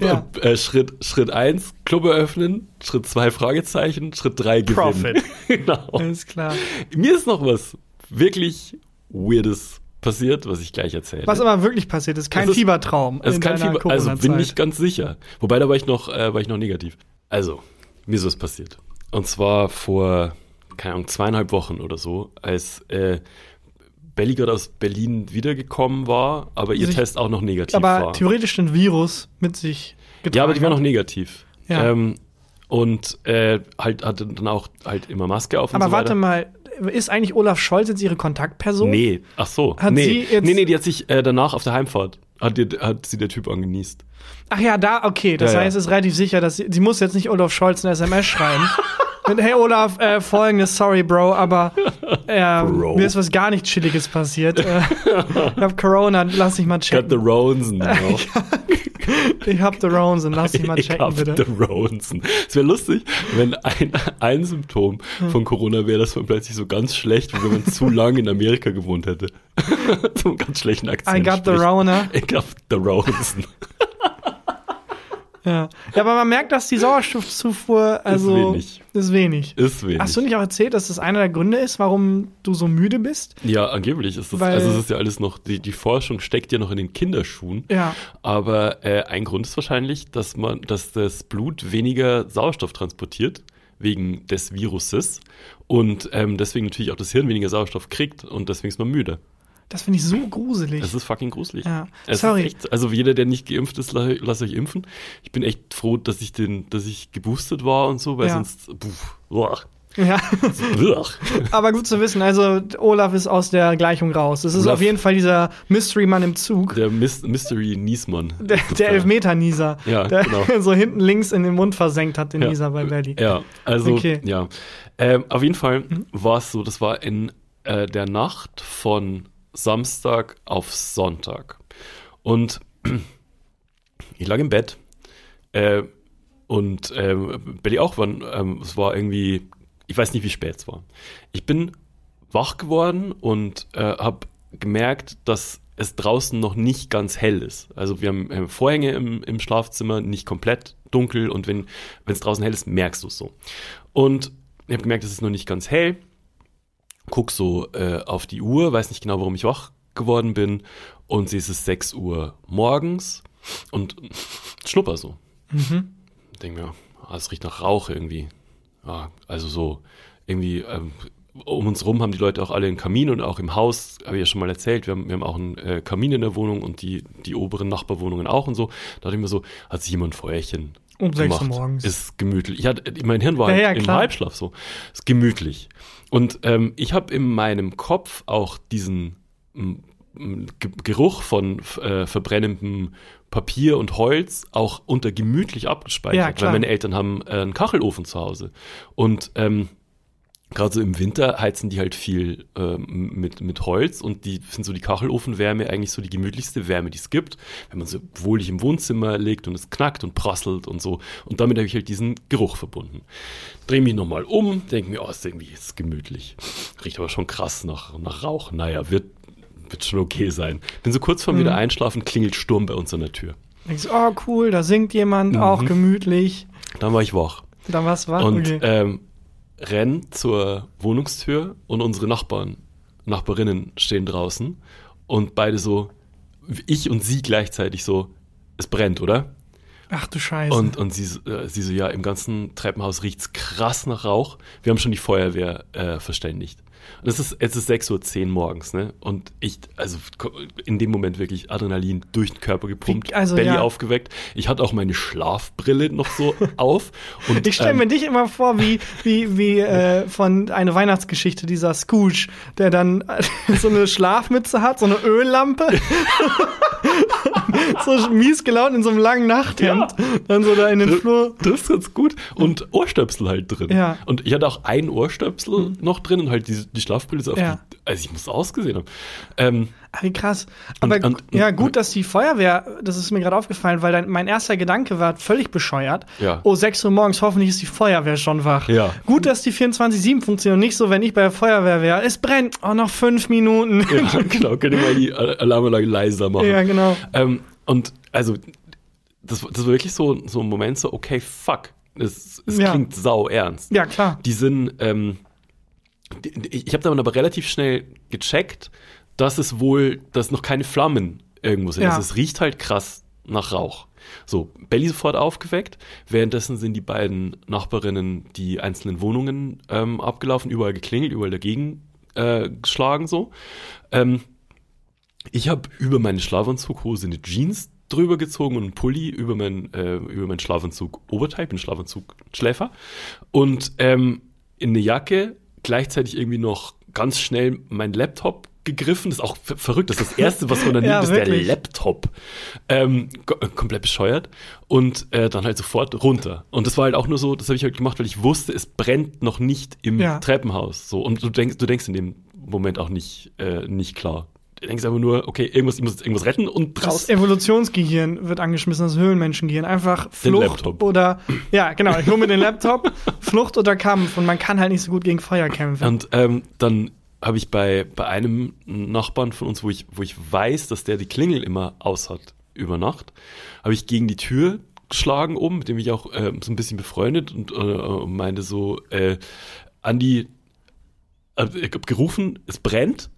S2: Ja.
S3: äh, Schritt, Schritt eins Club eröffnen. Schritt zwei Fragezeichen. Schritt drei gewinnen.
S2: Profit.
S3: genau.
S2: Alles klar.
S3: Mir ist noch was wirklich Weirdes passiert, was ich gleich erzähle.
S2: Was aber wirklich passiert ist, kein
S3: Es ist-
S2: Fiebertraum.
S3: Es ist
S2: in
S3: kein Fieber, also bin ich ganz sicher. Wobei, da war ich noch, äh, war ich noch negativ. Also, mir ist was passiert. Und zwar vor, keine Ahnung, zweieinhalb Wochen oder so, als äh, Belly gerade aus Berlin wiedergekommen war, aber ihr
S2: Sich-
S3: Test auch noch negativ
S2: aber
S3: war.
S2: theoretisch ein Virus mit sich getragen.
S3: Ja, aber die war noch negativ.
S2: Ja.
S3: Ähm, und äh, halt hatte dann auch halt immer Maske auf
S2: Aber
S3: so
S2: warte mal, ist eigentlich Olaf Scholz jetzt ihre Kontaktperson?
S3: Nee, ach so.
S2: Hat
S3: nee.
S2: sie jetzt-
S3: nee, nee, die hat sich äh, danach auf der Heimfahrt, hat, die, hat sie der Typ angenießt.
S2: Ach ja, da, okay. Das
S3: Ja, ja.
S2: heißt, es ist relativ sicher, dass sie, sie muss jetzt nicht Olaf Scholz eine SMS schreiben. Mit, hey Olaf, äh, folgendes, sorry, Bro, aber äh,
S3: Bro.
S2: mir ist was gar nicht Chilliges passiert. Äh, ich hab Corona, lass mich mal
S3: Got the
S2: checken.
S3: Ronsen now.
S2: Ich hab the Rones und lass mich mal
S3: Ich
S2: checken,
S3: hab
S2: bitte.
S3: the Ronsen. Es wäre lustig, wenn ein, ein Symptom von Corona wäre, dass man plötzlich so ganz schlecht, wie wenn man zu lange in Amerika gewohnt hätte. so einen ganz schlechten Akzent.
S2: I got the
S3: spricht.
S2: Rona.
S3: Ich hab the Ronsen.
S2: Ja. ja, aber man merkt, dass die Sauerstoffzufuhr also
S3: wenig.
S2: Ist wenig.
S3: Ist wenig.
S2: Hast du nicht auch erzählt, dass das einer der Gründe ist, warum du so müde bist?
S3: Ja, angeblich ist das,
S2: Weil-
S3: also es ist ja alles noch, die, die Forschung steckt ja noch in den Kinderschuhen.
S2: Ja.
S3: Aber äh, ein Grund ist wahrscheinlich, dass man, dass das Blut weniger Sauerstoff transportiert wegen des Viruses und ähm, deswegen natürlich auch das Hirn weniger Sauerstoff kriegt und deswegen ist man müde.
S2: Das finde ich so gruselig.
S3: Das ist fucking gruselig.
S2: Ja. Sorry.
S3: Echt, also jeder, der nicht geimpft ist, la- lasst euch impfen. Ich bin echt froh, dass ich den, dass ich geboostet war und so, weil
S2: Ja.
S3: sonst, puh, uah,
S2: ja. Aber gut zu wissen, also Olaf ist aus der Gleichung raus. Es ist
S3: Olaf-
S2: auf jeden Fall dieser Mystery-Mann im Zug.
S3: der Mis Mystery Niesmann.
S2: Der, der Elfmeter-Nieser.
S3: Ja,
S2: der
S3: genau.
S2: so hinten links in den Mund versenkt hat, den
S3: Ja.
S2: Nieser bei Belly.
S3: Ja, also,
S2: Okay. Mhm.
S3: ja. Ähm, auf jeden Fall war es so, das war in äh, der Nacht von Samstag auf Sonntag. Und ich lag im Bett äh, und ähm, Belly auch, wann, ähm, es war irgendwie, ich weiß nicht, wie spät es war. Ich bin wach geworden und äh, habe gemerkt, dass es draußen noch nicht ganz hell ist. Also wir haben äh, Vorhänge im, im Schlafzimmer, nicht komplett dunkel und wenn es draußen hell ist, merkst du es so. Und ich habe gemerkt, es ist noch nicht ganz hell. Guck so äh, auf die Uhr, weiß nicht genau, warum ich wach geworden bin und es ist 6 Uhr morgens und schnupper so.
S2: Mhm.
S3: Denke mir, ah, es riecht nach Rauch irgendwie. Ja, also so irgendwie ähm, um uns rum haben die Leute auch alle einen Kamin und auch im Haus, habe ich ja schon mal erzählt, wir haben, wir haben auch einen äh, Kamin in der Wohnung und die, die oberen Nachbarwohnungen auch und so. Da dachte ich mir so, hat sich jemand ein Feuerchen
S2: Um sechs Uhr morgens.
S3: Ist gemütlich. Ich hatte, mein Hirn war
S2: Ja, ja,
S3: im
S2: klar.
S3: Halbschlaf so. Ist gemütlich. Und ähm, ich habe in meinem Kopf auch diesen m, m, Ge- Geruch von äh, verbrennendem Papier und Holz auch unter gemütlich
S2: Ja,
S3: abgespeichert,
S2: klar.
S3: weil meine Eltern haben äh, einen Kachelofen zu Hause. Und ähm, Gerade so im Winter heizen die halt viel ähm, mit, mit Holz und die sind so die Kachelofenwärme eigentlich so die gemütlichste Wärme, die es gibt, wenn man so wohlig im Wohnzimmer liegt und es knackt und prasselt und so. Und damit habe ich halt diesen Geruch verbunden. Drehe mich nochmal um, denke mir, oh, ist irgendwie ist gemütlich. Riecht aber schon krass nach, nach Rauch. Naja, wird, wird schon okay sein. Bin so kurz vorm wieder einschlafen, klingelt Sturm bei uns an der Tür.
S2: Denkst, oh cool, da singt jemand, auch gemütlich.
S3: Dann war ich wach.
S2: Da war's wach.
S3: Und
S2: okay.
S3: ähm, renn zur Wohnungstür und unsere Nachbarn, Nachbarinnen stehen draußen und beide so, ich und sie gleichzeitig so, es brennt, oder?
S2: Ach du Scheiße.
S3: Und, und sie, so- äh, sie so, ja, im ganzen Treppenhaus riecht's krass nach Rauch. Wir haben schon die Feuerwehr äh, verständigt. Und es ist, es ist 6.10 Uhr morgens, ne? Und ich, also in dem Moment wirklich Adrenalin durch den Körper gepumpt,
S2: Wie- also,
S3: Belly
S2: ja.
S3: aufgeweckt. Ich hatte auch meine Schlafbrille noch so auf. Und,
S2: ich stelle
S3: ähm,
S2: mir dich immer vor, wie, wie, wie äh, von einer Weihnachtsgeschichte, dieser Scrooge, der dann so eine Schlafmütze hat, so eine Öllampe. so mies gelaunt in so einem langen Nachthemd. Dann so da in den Flur.
S3: Das ist ganz gut. Und Ohrstöpsel halt drin.
S2: Ja.
S3: Und ich hatte auch ein Ohrstöpsel noch drin und halt die, die Schlafbrille
S2: Ja.
S3: die, also ich muss ausgesehen haben. Ähm,
S2: wie krass. Aber
S3: Und- und-
S2: ja, gut, dass die Feuerwehr, das ist mir gerade aufgefallen, weil dein, mein erster Gedanke war völlig bescheuert.
S3: Ja.
S2: Oh, 6 Uhr morgens, hoffentlich ist die Feuerwehr schon wach.
S3: Ja.
S2: Gut, dass die 24-7 funktioniert und nicht so, wenn ich bei der Feuerwehr wäre. Es brennt. Oh, noch fünf Minuten.
S3: ja, genau, könnt ihr mal die Al- Alarmanlage leiser machen.
S2: Ja, genau.
S3: Ähm, und also, das, das war wirklich so, so ein Moment, so, okay, fuck. Es, es
S2: Ja.
S3: klingt sau ernst.
S2: Ja, klar.
S3: Die sind, ähm, die, die, ich habe dann aber relativ schnell gecheckt, dass es wohl, dass noch keine Flammen irgendwo sind.
S2: Ja.
S3: Also es riecht halt krass nach Rauch. So, Belly sofort aufgeweckt. Währenddessen sind die beiden Nachbarinnen die einzelnen Wohnungen ähm, abgelaufen, überall geklingelt, überall dagegen äh, geschlagen so. Ähm, ich habe über meine Schlafanzughose eine Jeans drüber gezogen und einen Pulli über, mein, äh, über meinen Schlafanzug Oberteil, bin Schlafanzug Schläfer und ähm, in eine Jacke gleichzeitig irgendwie noch ganz schnell mein Laptop gegriffen. Das ist auch ver- verrückt. Das ist das Erste, was man dann
S2: Ja,
S3: nimmt, ist der
S2: wirklich.
S3: Laptop. Ähm, äh, komplett bescheuert. Und äh, dann halt sofort runter. Und das war halt auch nur so, das habe ich halt gemacht, weil ich wusste, es brennt noch nicht im
S2: Ja.
S3: Treppenhaus. So. Und du denkst, du denkst in dem Moment auch nicht, äh, nicht klar. Du denkst einfach nur, okay, irgendwas, ich muss jetzt irgendwas retten und
S2: Das
S3: raus.
S2: Evolutionsgehirn wird angeschmissen, das Höhlenmenschengehirn. Einfach Flucht oder, ja, genau, ich hole mir den Laptop, Flucht oder Kampf und man kann halt nicht so gut gegen Feuer kämpfen.
S3: Und ähm, dann habe ich bei, bei einem Nachbarn von uns, wo ich, wo ich weiß, dass der die Klingel immer aus hat über Nacht, habe ich gegen die Tür geschlagen oben, mit dem ich auch äh, so ein bisschen befreundet und äh, meinte so, äh, Andi, äh, ich hab gerufen, es brennt.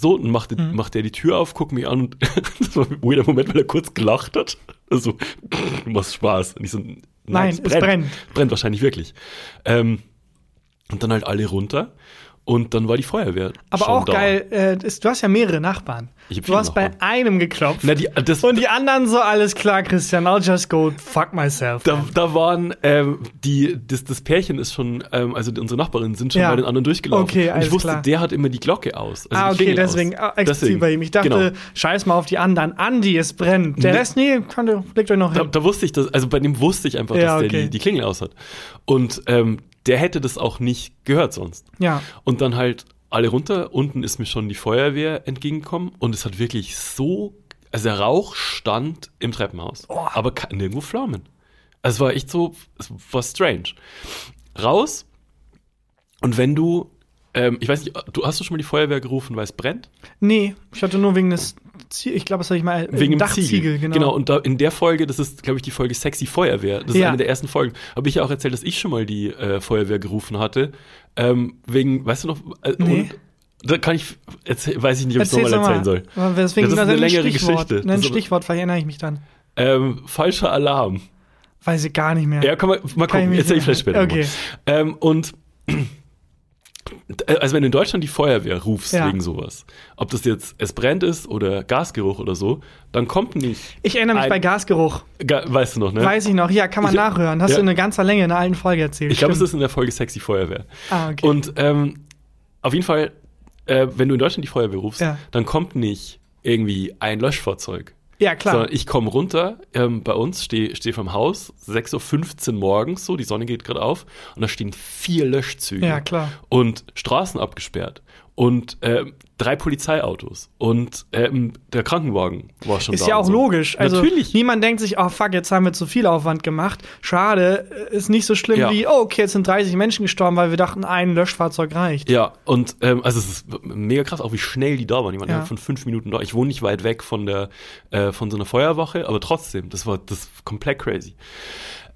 S3: So, und macht,
S2: Mhm.
S3: macht der die Tür auf, guckt mich an und das war ein weirder Moment, weil er kurz gelacht hat. Also, du machst Spaß. Und ich so, nein,
S2: Nein, es brennt.
S3: Brennt wahrscheinlich wirklich. Ähm, und dann halt alle runter. Und dann war die Feuerwehr.
S2: Aber auch
S3: da.
S2: geil, äh, ist, du hast ja mehrere Nachbarn. Du hast bei
S3: Nachbarn.
S2: einem geklopft.
S3: Na, die, das,
S2: und die anderen so, alles klar, Christian, I'll just go fuck myself.
S3: da, da waren ähm, die, das, das Pärchen ist schon, ähm, also unsere Nachbarinnen sind schon
S2: Ja.
S3: bei den anderen durchgelaufen.
S2: Okay,
S3: und
S2: alles
S3: ich wusste,
S2: klar.
S3: der hat immer die Glocke aus. also
S2: ah, okay, deswegen
S3: aus.
S2: ah,
S3: Deswegen,
S2: bei ihm. Ich dachte,
S3: genau.
S2: scheiß mal auf die anderen. Andi, es brennt. Der
S3: Nee.
S2: Rest, nee, kann, legt euch noch
S3: Da,
S2: hin.
S3: da wusste ich das, also bei dem wusste ich einfach,
S2: Ja,
S3: dass der
S2: okay.
S3: die, die Klingel aus hat. Und ähm, der hätte das auch nicht gehört sonst.
S2: Ja.
S3: Und dann halt alle runter. Unten ist mir schon die Feuerwehr entgegengekommen und es hat wirklich so, also der Rauch stand im Treppenhaus,
S2: Oh.
S3: aber nirgendwo Flammen. Also es war echt so, es war strange. Raus und wenn du, ähm, ich weiß nicht, du hast du schon mal die Feuerwehr gerufen, weil es brennt?
S2: Nee, ich hatte nur wegen des, Zie- ich glaube, das habe ich mal, äh,
S3: Wegen dem
S2: Dachziegel,
S3: Ziegel.
S2: genau.
S3: Genau, und da in der Folge, das ist, glaube ich, die Folge Sexy Feuerwehr. Das ist
S2: Ja.
S3: eine der ersten Folgen. Habe ich ja auch erzählt, dass ich schon mal die äh, Feuerwehr gerufen hatte. Ähm, wegen, weißt du noch, äh,
S2: Nee.
S3: und da kann ich, weiß ich nicht, ob ich es nochmal
S2: noch mal.
S3: erzählen soll.
S2: Deswegen,
S3: das ist eine
S2: ein
S3: längere
S2: Stichwort.
S3: Geschichte.
S2: Ein Stichwort, vielleicht erinnere ich mich dann.
S3: Ähm, falscher Alarm.
S2: Weiß ich gar nicht mehr.
S3: Ja, man mal
S2: Kann ich
S3: gucken,
S2: mich
S3: erzähl ich vielleicht später.
S2: Okay.
S3: Mal. Ähm, und also wenn du in Deutschland die Feuerwehr rufst
S2: Ja.
S3: wegen sowas, ob das jetzt es brennt ist oder Gasgeruch oder so, dann kommt nicht,
S2: Ich erinnere mich bei Gasgeruch.
S3: Ga- weißt du noch, ne?
S2: Weiß ich noch. Ja, kann man
S3: Ich-
S2: nachhören. Hast
S3: ja.
S2: du in einer ganzer Länge in einer alten Folge erzählt.
S3: Ich glaube, es ist in der Folge Sexy Feuerwehr.
S2: Ah, okay.
S3: Und ähm, auf jeden Fall, äh, wenn du in Deutschland die Feuerwehr rufst,
S2: Ja.
S3: dann kommt nicht irgendwie ein Löschfahrzeug.
S2: Ja, klar.
S3: Sondern ich komme runter, ähm, bei uns stehe steh vom Haus, 6.15 Uhr morgens, so, die Sonne geht gerade auf, und da stehen vier Löschzüge.
S2: Ja, klar.
S3: Und Straßen abgesperrt. Und ähm, drei Polizeiautos. Und ähm, der Krankenwagen war schon
S2: Ist
S3: da.
S2: ja
S3: und
S2: auch
S3: so.
S2: logisch. Also
S3: Natürlich.
S2: niemand denkt sich, oh fuck, jetzt haben wir zu viel Aufwand gemacht. Schade, äh, ist nicht so schlimm
S3: Ja.
S2: wie, oh, okay, jetzt sind 30 Menschen gestorben, weil wir dachten, ein Löschfahrzeug reicht.
S3: Ja, und ähm, also es ist mega krass, auch wie schnell die da waren. Die waren
S2: Ja.
S3: von fünf Minuten da. Ich wohne nicht weit weg von der äh, von so einer Feuerwache, aber trotzdem, das war das ist komplett crazy.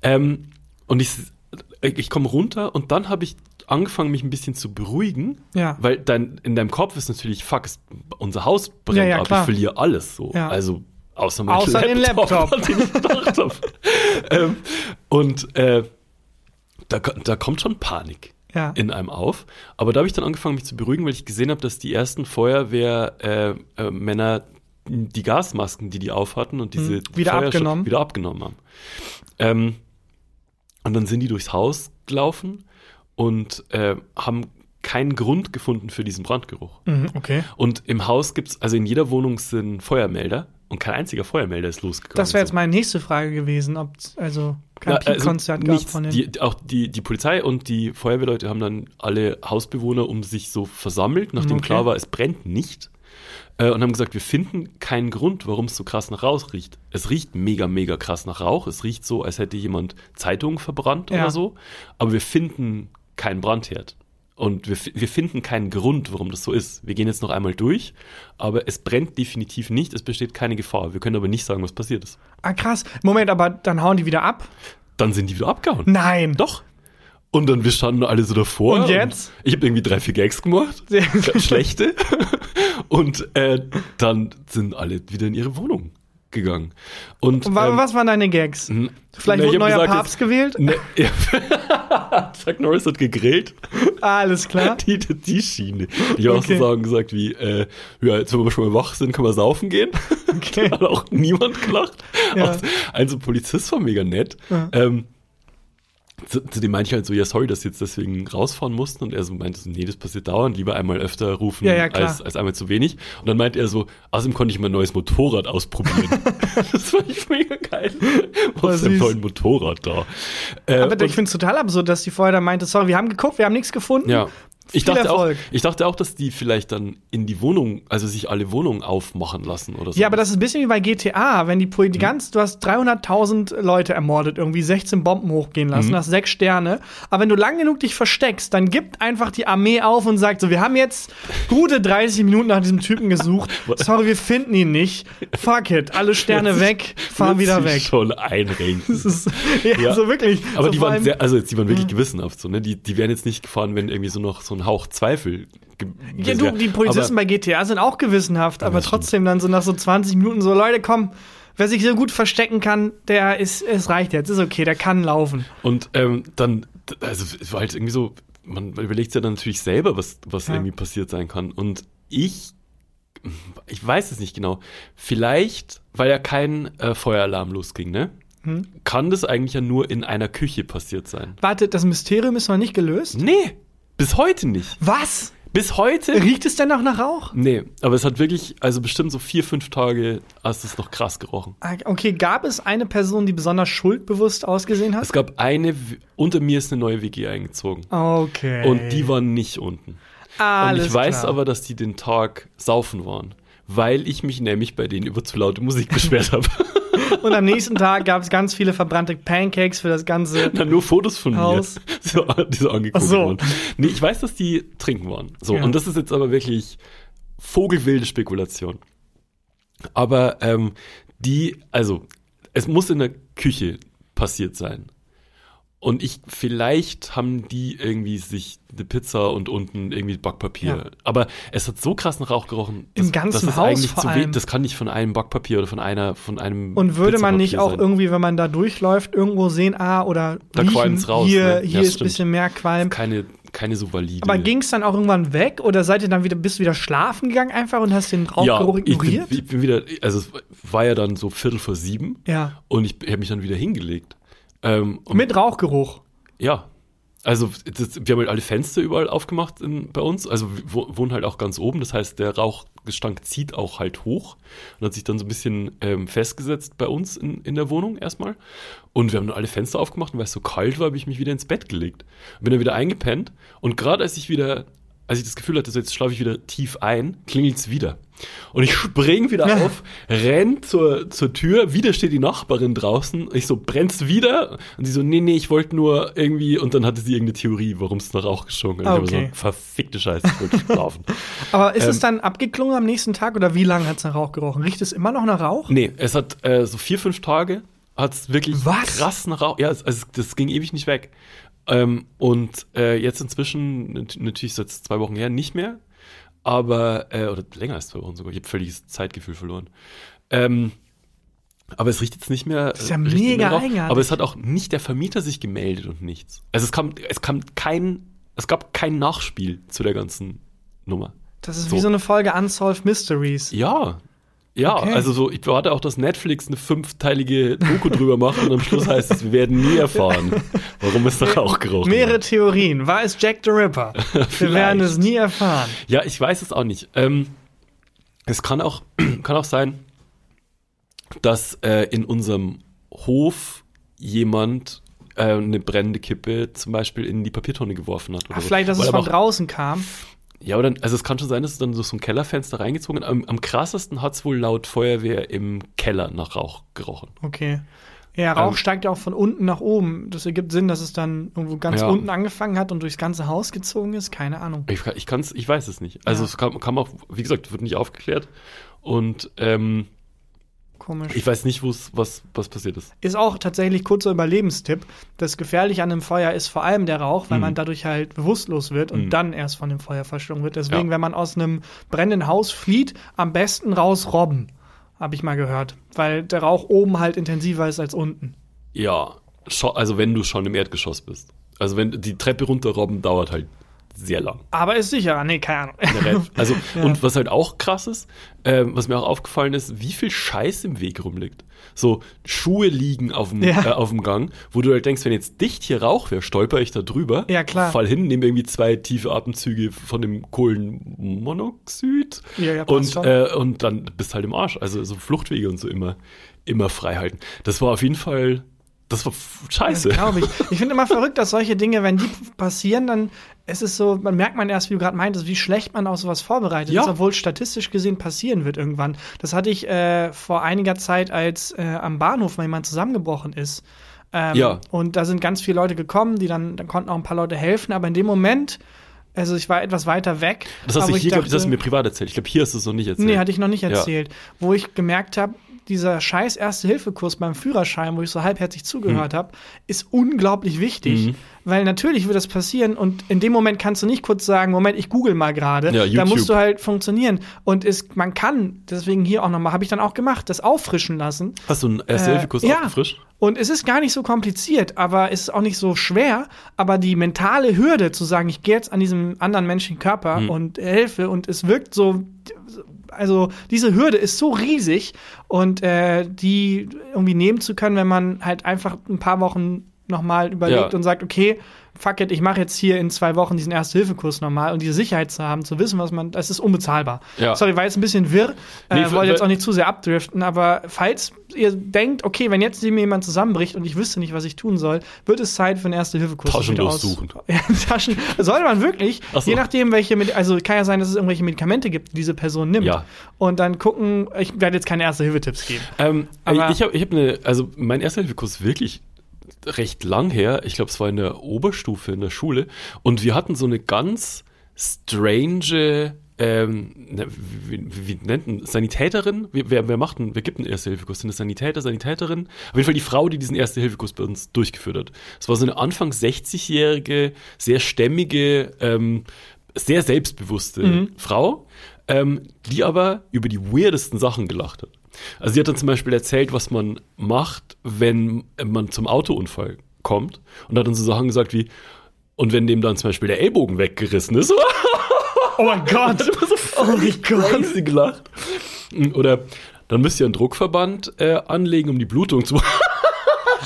S3: Ähm, und ich ich komme runter und dann habe ich angefangen, mich ein bisschen zu beruhigen,
S2: Ja.
S3: weil dann in deinem Kopf ist natürlich, fuck, unser Haus brennt
S2: Ja, ja,
S3: ab, ich verliere alles so.
S2: Ja.
S3: Also außer mein
S2: Außer den Laptop.
S3: den gedacht habe. ähm, und äh, da, da kommt schon Panik
S2: Ja.
S3: in einem auf. Aber da habe ich dann angefangen, mich zu beruhigen, weil ich gesehen habe, dass die ersten Feuerwehrmänner äh, äh, die Gasmasken, die die aufhatten und diese
S2: Hm, wieder
S3: Feuerschutz-
S2: abgenommen.
S3: wieder abgenommen haben. Ähm, und dann sind die durchs Haus gelaufen und äh, haben keinen Grund gefunden für diesen Brandgeruch.
S2: Mhm, okay.
S3: Und im Haus gibt's, also in jeder Wohnung sind Feuermelder und kein einziger Feuermelder ist losgegangen.
S2: Das wäre jetzt meine nächste Frage gewesen, ob es also kein
S3: Ja, also
S2: Peak-Konzert gab von den.
S3: die, auch die, die Polizei und die Feuerwehrleute haben dann alle Hausbewohner um sich so versammelt, nachdem
S2: Okay.
S3: klar war, es brennt nicht. Äh, und haben gesagt, wir finden keinen Grund, warum es so krass nach Rauch riecht. Es riecht mega, mega krass nach Rauch. Es riecht so, als hätte jemand Zeitungen verbrannt
S2: Ja.
S3: oder so. Aber wir finden keinen Brandherd. Und wir, wir finden keinen Grund, warum das so ist. Wir gehen jetzt noch einmal durch, aber es brennt definitiv nicht. Es besteht keine Gefahr. Wir können aber nicht sagen, was passiert ist.
S2: ah, krass. Moment, aber dann hauen die wieder ab?
S3: Dann sind die wieder abgehauen.
S2: Nein.
S3: Doch. Und dann wir standen alle so davor.
S2: Und jetzt?
S3: ich habe irgendwie drei, vier Gags gemacht.
S2: Sehr
S3: Ganz schlechte. und äh, dann sind alle wieder in ihre Wohnung gegangen. Und,
S2: Und
S3: ähm,
S2: was waren deine Gags?
S3: n-
S2: Vielleicht
S3: na,
S2: wurde
S3: ich
S2: neuer
S3: gesagt,
S2: Papst gewählt?
S3: Ne, ja. Chuck Norris hat gegrillt.
S2: Alles klar.
S3: Die, die, die Schiene. Die haben
S2: Okay.
S3: auch so Sachen gesagt wie, äh, ja, jetzt wenn wir schon mal wach sind, können wir saufen gehen.
S2: Okay.
S3: Da hat auch niemand gelacht.
S2: Ja.
S3: Auch, also Polizist war mega nett.
S2: Ja.
S3: Ähm, zu, zu dem meinte ich halt so, ja, sorry, dass sie jetzt deswegen rausfahren mussten. Und er so meinte so, nee, das passiert dauernd, lieber einmal öfter rufen
S2: Ja, ja,
S3: als, als einmal zu wenig. Und dann meinte er so, außerdem konnte ich mein neues Motorrad ausprobieren. das fand ich mega geil. Was ist denn für ein Motorrad da? Äh,
S2: Aber ich finde es total absurd, dass die vorher da meinte, sorry, wir haben geguckt, wir haben nichts gefunden.
S3: ja. Ich dachte, auch, ich dachte auch, dass die vielleicht dann in die Wohnung, also sich alle Wohnungen aufmachen lassen oder so.
S2: Ja, aber das ist ein bisschen wie bei GTA, wenn die, Poli-
S3: Mhm.
S2: die ganz, du hast 300.000 Leute ermordet, irgendwie 16 Bomben hochgehen lassen,
S3: Mhm.
S2: hast sechs Sterne. Aber wenn du lang genug dich versteckst, dann gibt einfach die Armee auf und sagt so, wir haben jetzt gute 30 Minuten nach diesem Typen gesucht. Sorry, wir finden ihn nicht. Fuck it, alle Sterne weg, fahren wieder weg.
S3: schon einrenken.
S2: Das ist, ja,
S3: Ja.
S2: so wirklich.
S3: Aber
S2: so
S3: die waren sehr, also die waren wirklich gewissenhaft so, ne? Die, die wären jetzt nicht gefahren, wenn irgendwie so noch so ein Hauch Zweifel
S2: Ja, du, die Polizisten
S3: Aber,
S2: bei GTA sind auch gewissenhaft, aber trotzdem dann so nach so 20 Minuten so, Leute, komm, wer sich so gut verstecken kann, der ist, es reicht jetzt, ist okay, der kann laufen.
S3: und ähm, dann, also es war halt irgendwie so, man überlegt sich ja dann natürlich selber, was, was
S2: Ja.
S3: irgendwie passiert sein kann. Und ich, ich weiß es nicht genau. Vielleicht, weil ja kein äh, Feueralarm losging, ne?
S2: Hm?
S3: Kann das eigentlich ja nur in einer Küche passiert sein?
S2: Warte, das Mysterium ist noch nicht gelöst?
S3: Nee, bis heute nicht.
S2: Was?
S3: Bis heute
S2: Riecht es denn noch nach Rauch?
S3: Nee, aber es hat wirklich, also bestimmt so vier, fünf Tage hast es noch krass gerochen.
S2: Ah, Okay, gab es eine Person, die besonders schuldbewusst ausgesehen hat?
S3: Es gab eine, unter mir ist eine neue WG eingezogen.
S2: Okay.
S3: Und die waren nicht unten.
S2: Alles
S3: und ich weiß
S2: klar.
S3: aber, dass die den Tag saufen waren. Weil ich mich nämlich bei denen über zu laute Musik beschwert habe.
S2: Und am nächsten Tag gab es ganz viele verbrannte Pancakes für das ganze.
S3: Dann nur Fotos von
S2: Haus.
S3: mir, so, die so angeguckt
S2: Ach so.
S3: wurden. Nee, ich weiß, dass die trinken waren. So,
S2: Ja.
S3: und das ist jetzt aber wirklich vogelwilde Spekulation. Aber ähm, die, also, es muss in der Küche passiert sein. Und ich, vielleicht haben die irgendwie sich eine Pizza und unten irgendwie Backpapier.
S2: Ja.
S3: Aber es hat so krass nach Rauch gerochen.
S2: Im
S3: das-
S2: ganzen
S3: das ist
S2: Haus
S3: eigentlich
S2: vor allem.
S3: Das kann nicht von einem Backpapier oder von einer, von einem.
S2: Und würde man nicht auch
S3: sein.
S2: irgendwie, wenn man da durchläuft, irgendwo sehen, ah, oder
S3: Da
S2: riechen,
S3: raus,
S2: hier,
S3: ne?
S2: hier
S3: Ja,
S2: ist ein bisschen mehr Qualm.
S3: keine, keine so valide.
S2: Aber ging es dann auch irgendwann weg oder seid ihr dann wieder, bist du wieder schlafen gegangen einfach und hast den Rauchgeruch
S3: ich bin,
S2: ignoriert?
S3: ich bin wieder, also es war ja dann so Viertel vor sieben
S2: ja.
S3: und ich habe mich dann wieder hingelegt. Ähm,
S2: Mit Rauchgeruch.
S3: Ja. Also das, wir haben halt alle Fenster überall aufgemacht in, bei uns. Also wir wo- wohnen halt auch ganz oben. Das heißt, der Rauchgestank zieht auch halt hoch und hat sich dann so ein bisschen ähm, festgesetzt bei uns in, in der Wohnung erstmal. Und wir haben dann alle Fenster aufgemacht und weil es so kalt war, habe ich mich wieder ins Bett gelegt. Bin dann wieder eingepennt und gerade als ich wieder, als ich das Gefühl hatte, so jetzt schlafe ich wieder tief ein, klingelt es wieder. Und ich spring wieder
S2: Ja.
S3: auf, renn zur, zur Tür, wieder steht die Nachbarin draußen. Ich so, brennst wieder? Und sie so, nee, nee, ich wollte nur irgendwie, und dann hatte sie irgendeine Theorie, warum es nach Rauch geschoben hat. Und Ich
S2: Okay.
S3: hab so, verfickte Scheiße, ich wollte schlafen.
S2: Aber ist es
S3: Ähm,
S2: dann abgeklungen am nächsten Tag oder wie lange hat es nach Rauch gerochen? Riecht es immer noch nach Rauch?
S3: nee, es hat äh, so vier, fünf Tage, hat es wirklich
S2: Was?
S3: krass nach Rauch, ja, es, also das ging ewig nicht weg. Ähm, und äh, jetzt inzwischen, nat- natürlich seit zwei Wochen her, nicht mehr. Aber, äh, oder länger als zwei Wochen sogar. Ich habe völliges Zeitgefühl verloren. Ähm, aber es riecht jetzt nicht mehr.
S2: ist ja
S3: äh,
S2: mega eigenartig.
S3: Aber es hat auch nicht der Vermieter sich gemeldet und nichts. Also es kam, es kam kein, es gab kein Nachspiel zu der ganzen Nummer.
S2: Das ist
S3: So.
S2: wie so eine Folge Unsolved Mysteries.
S3: Ja. Ja,
S2: Okay.
S3: also so, ich warte auch, dass Netflix eine fünfteilige Doku drüber macht und am Schluss heißt es, wir werden nie erfahren, warum es nach Rauch gerochen
S2: Mehrere
S3: hat.
S2: Theorien. War es Jack the Ripper? Wir werden es nie erfahren.
S3: Ja, ich weiß es auch nicht. Ähm, es kann auch, kann auch sein, dass äh, in unserem Hof jemand äh, eine brennende Kippe zum Beispiel in die Papiertonne geworfen hat.
S2: Ach,
S3: so.
S2: vielleicht, dass
S3: Weil
S2: es von
S3: auch-
S2: draußen kam.
S3: Ja, oder, also es kann schon sein, dass es dann durch so ein Kellerfenster reingezogen. Am, am krassesten hat es wohl laut Feuerwehr im Keller nach Rauch gerochen.
S2: Okay. Ja, Rauch
S3: Ähm,
S2: steigt ja auch von unten nach oben. Das ergibt Sinn, dass es dann irgendwo ganz
S3: Ja.
S2: unten angefangen hat und durchs ganze Haus gezogen ist. Keine Ahnung.
S3: Ich, kann- ich kann's, ich weiß es nicht. Also
S2: Ja.
S3: es kam, kam auch, wie gesagt, wird nicht aufgeklärt. Und ähm,
S2: Komisch.
S3: Ich weiß nicht, was, was passiert ist.
S2: Ist auch tatsächlich kurzer Überlebenstipp. Das Gefährliche an einem Feuer ist vor allem der Rauch, weil
S3: Mhm.
S2: man dadurch halt bewusstlos wird und
S3: Mhm.
S2: dann erst von dem Feuer verschlungen wird. Deswegen,
S3: Ja.
S2: wenn man aus einem brennenden Haus flieht, am besten rausrobben. Habe ich mal gehört. Weil der Rauch oben halt intensiver ist als unten.
S3: Ja, also wenn du schon im Erdgeschoss bist. Also wenn die Treppe runterrobben, dauert halt sehr lang.
S2: Aber ist sicherer. Nee, keine Ahnung.
S3: Also,
S2: Ja.
S3: und was halt auch krass ist, ähm, was mir auch aufgefallen ist, wie viel Scheiß im Weg rumliegt. So, Schuhe liegen auf dem,
S2: Ja.
S3: äh, auf dem Gang, wo du halt denkst, wenn jetzt dicht hier Rauch wäre, stolper ich da drüber.
S2: Ja, klar.
S3: Fall hin, nehme irgendwie zwei tiefe Atemzüge von dem Kohlenmonoxid.
S2: Ja, ja, passt
S3: und, äh, und dann bist halt im Arsch. Also so Fluchtwege und so immer, immer frei halten. Das war auf jeden Fall, das war scheiße.
S2: Glaube ich. Ich finde immer verrückt, dass solche Dinge, wenn die passieren, dann ist es so, man merkt man erst, wie du gerade meintest, wie schlecht man auf sowas vorbereitet
S3: Ja.
S2: ist, obwohl statistisch gesehen passieren wird irgendwann. Das hatte ich äh, vor einiger Zeit, als äh, am Bahnhof mal jemand zusammengebrochen ist. Ähm,
S3: Ja.
S2: Und da sind ganz viele Leute gekommen, die dann, dann konnten auch ein paar Leute helfen, aber in dem Moment, also ich war etwas weiter weg.
S3: Das hast du hier, glaub, ich, das hast
S2: dachte-
S3: du mir privat erzählt. Ich glaube, hier hast du es noch nicht erzählt.
S2: Nee, hatte ich noch nicht
S3: Ja.
S2: erzählt. Wo ich gemerkt habe, dieser scheiß Erste-Hilfe-Kurs beim Führerschein, wo ich so halbherzig zugehört habe, ist unglaublich wichtig.
S3: Mhm.
S2: Weil natürlich wird das passieren und in dem Moment kannst du nicht kurz sagen, Moment, ich google mal gerade.
S3: Ja,
S2: da musst du halt funktionieren. Und es, man kann, deswegen hier auch nochmal, habe ich dann auch gemacht, das auffrischen lassen.
S3: Hast du einen Erste-Hilfe-Kurs
S2: Äh, ja.
S3: aufgefrischt?
S2: Und es ist gar nicht so kompliziert, aber es ist auch nicht so schwer. Aber die mentale Hürde zu sagen, ich gehe jetzt an diesem anderen menschlichen Körper
S3: Hm.
S2: und helfe und es wirkt so, also diese Hürde ist so riesig und äh, die irgendwie nehmen zu können, wenn man halt einfach ein paar Wochen nochmal überlegt
S3: Ja.
S2: und sagt, okay, fuck it, ich mache jetzt hier in zwei Wochen diesen Erste-Hilfe-Kurs nochmal und diese Sicherheit zu haben, zu wissen, was man, das ist unbezahlbar.
S3: Ja.
S2: Sorry, war jetzt ein bisschen wirr,
S3: Nee,
S2: äh,
S3: für-
S2: wollte jetzt auch nicht zu sehr abdriften, aber falls ihr denkt, okay, wenn jetzt mir jemand zusammenbricht und ich wüsste nicht, was ich tun soll, wird es Zeit für einen Erste-Hilfe-Kurs.
S3: Taschen durchsuchen.
S2: Ja, Taschen. Sollte man wirklich,
S3: so.
S2: je nachdem, welche, Medi- also kann ja sein, dass es irgendwelche Medikamente gibt, die diese Person nimmt.
S3: Ja.
S2: Und dann gucken, ich werde jetzt keine Erste-Hilfe-Tipps geben.
S3: Ähm,
S2: Aber-
S3: ich habe ich hab eine, also mein Erste-Hilfe-Kurs wirklich recht lang her. Ich glaube, es war in der Oberstufe in der Schule. Und wir hatten so eine ganz strange, ähm, na, wie, wie, nennt man, Sanitäterin? Wer, wer, wer macht einen, wer gibt einen Erste-Hilfe-Kurs? Sind das Sanitäter, Sanitäterin? Auf jeden Fall die Frau, die diesen Erste-Hilfe-Kurs bei uns durchgeführt hat. Es war so eine Anfang 60-jährige, sehr stämmige, ähm, sehr selbstbewusste
S2: Mhm.
S3: Frau, ähm, die aber über die weirdesten Sachen gelacht hat. Also sie hat dann zum Beispiel erzählt, was man macht, wenn man zum Autounfall kommt und hat dann so Sachen gesagt wie, und wenn dem dann zum Beispiel der Ellbogen weggerissen ist,
S2: Oh mein Gott!
S3: immer so
S2: Oh mein Gott.
S3: gelacht. Oder dann müsst ihr einen Druckverband äh, anlegen, um die Blutung zu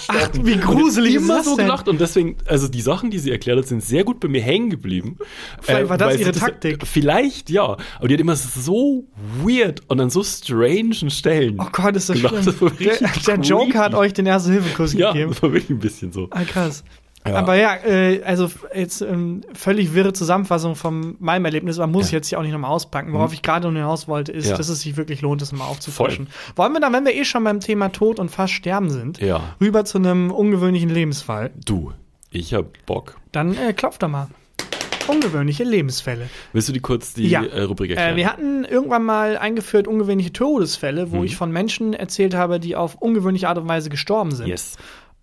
S2: Ach, wie gruselig ist
S3: immer
S2: das
S3: so
S2: denn?
S3: gelacht und deswegen, also die Sachen, die sie erklärt hat, sind sehr gut bei mir hängen geblieben.
S2: Vielleicht war das ihre Taktik.
S3: Vielleicht, ja. Aber die hat immer so weird und an so strangen Stellen.
S2: Oh Gott, ist das
S3: gelacht.
S2: schlimm.
S3: Das
S2: Der, der Joker hat euch den Erste-Hilfe-Kurs
S3: Ja,
S2: gegeben.
S3: das war wirklich ein bisschen so.
S2: Ah, krass.
S3: Ja.
S2: Aber ja, äh, also jetzt ähm, völlig wirre Zusammenfassung von meinem Erlebnis, aber muss
S3: Ja.
S2: ich jetzt hier auch nicht nochmal auspacken. Worauf ich gerade nur hinaus wollte, ist,
S3: Ja.
S2: dass es sich wirklich lohnt, das mal aufzufrischen. Wollen wir dann, wenn wir eh schon beim Thema Tod und fast Sterben sind,
S3: Ja.
S2: rüber zu einem ungewöhnlichen Lebensfall?
S3: Du, ich hab Bock.
S2: Dann äh, klopft doch mal. Ungewöhnliche Lebensfälle.
S3: Willst du die kurz die
S2: Ja.
S3: äh, Rubrik
S2: Äh,
S3: erklären?
S2: wir hatten irgendwann mal eingeführt ungewöhnliche Todesfälle, wo
S3: Mhm.
S2: ich von Menschen erzählt habe, die auf ungewöhnliche Art und Weise gestorben sind.
S3: yes.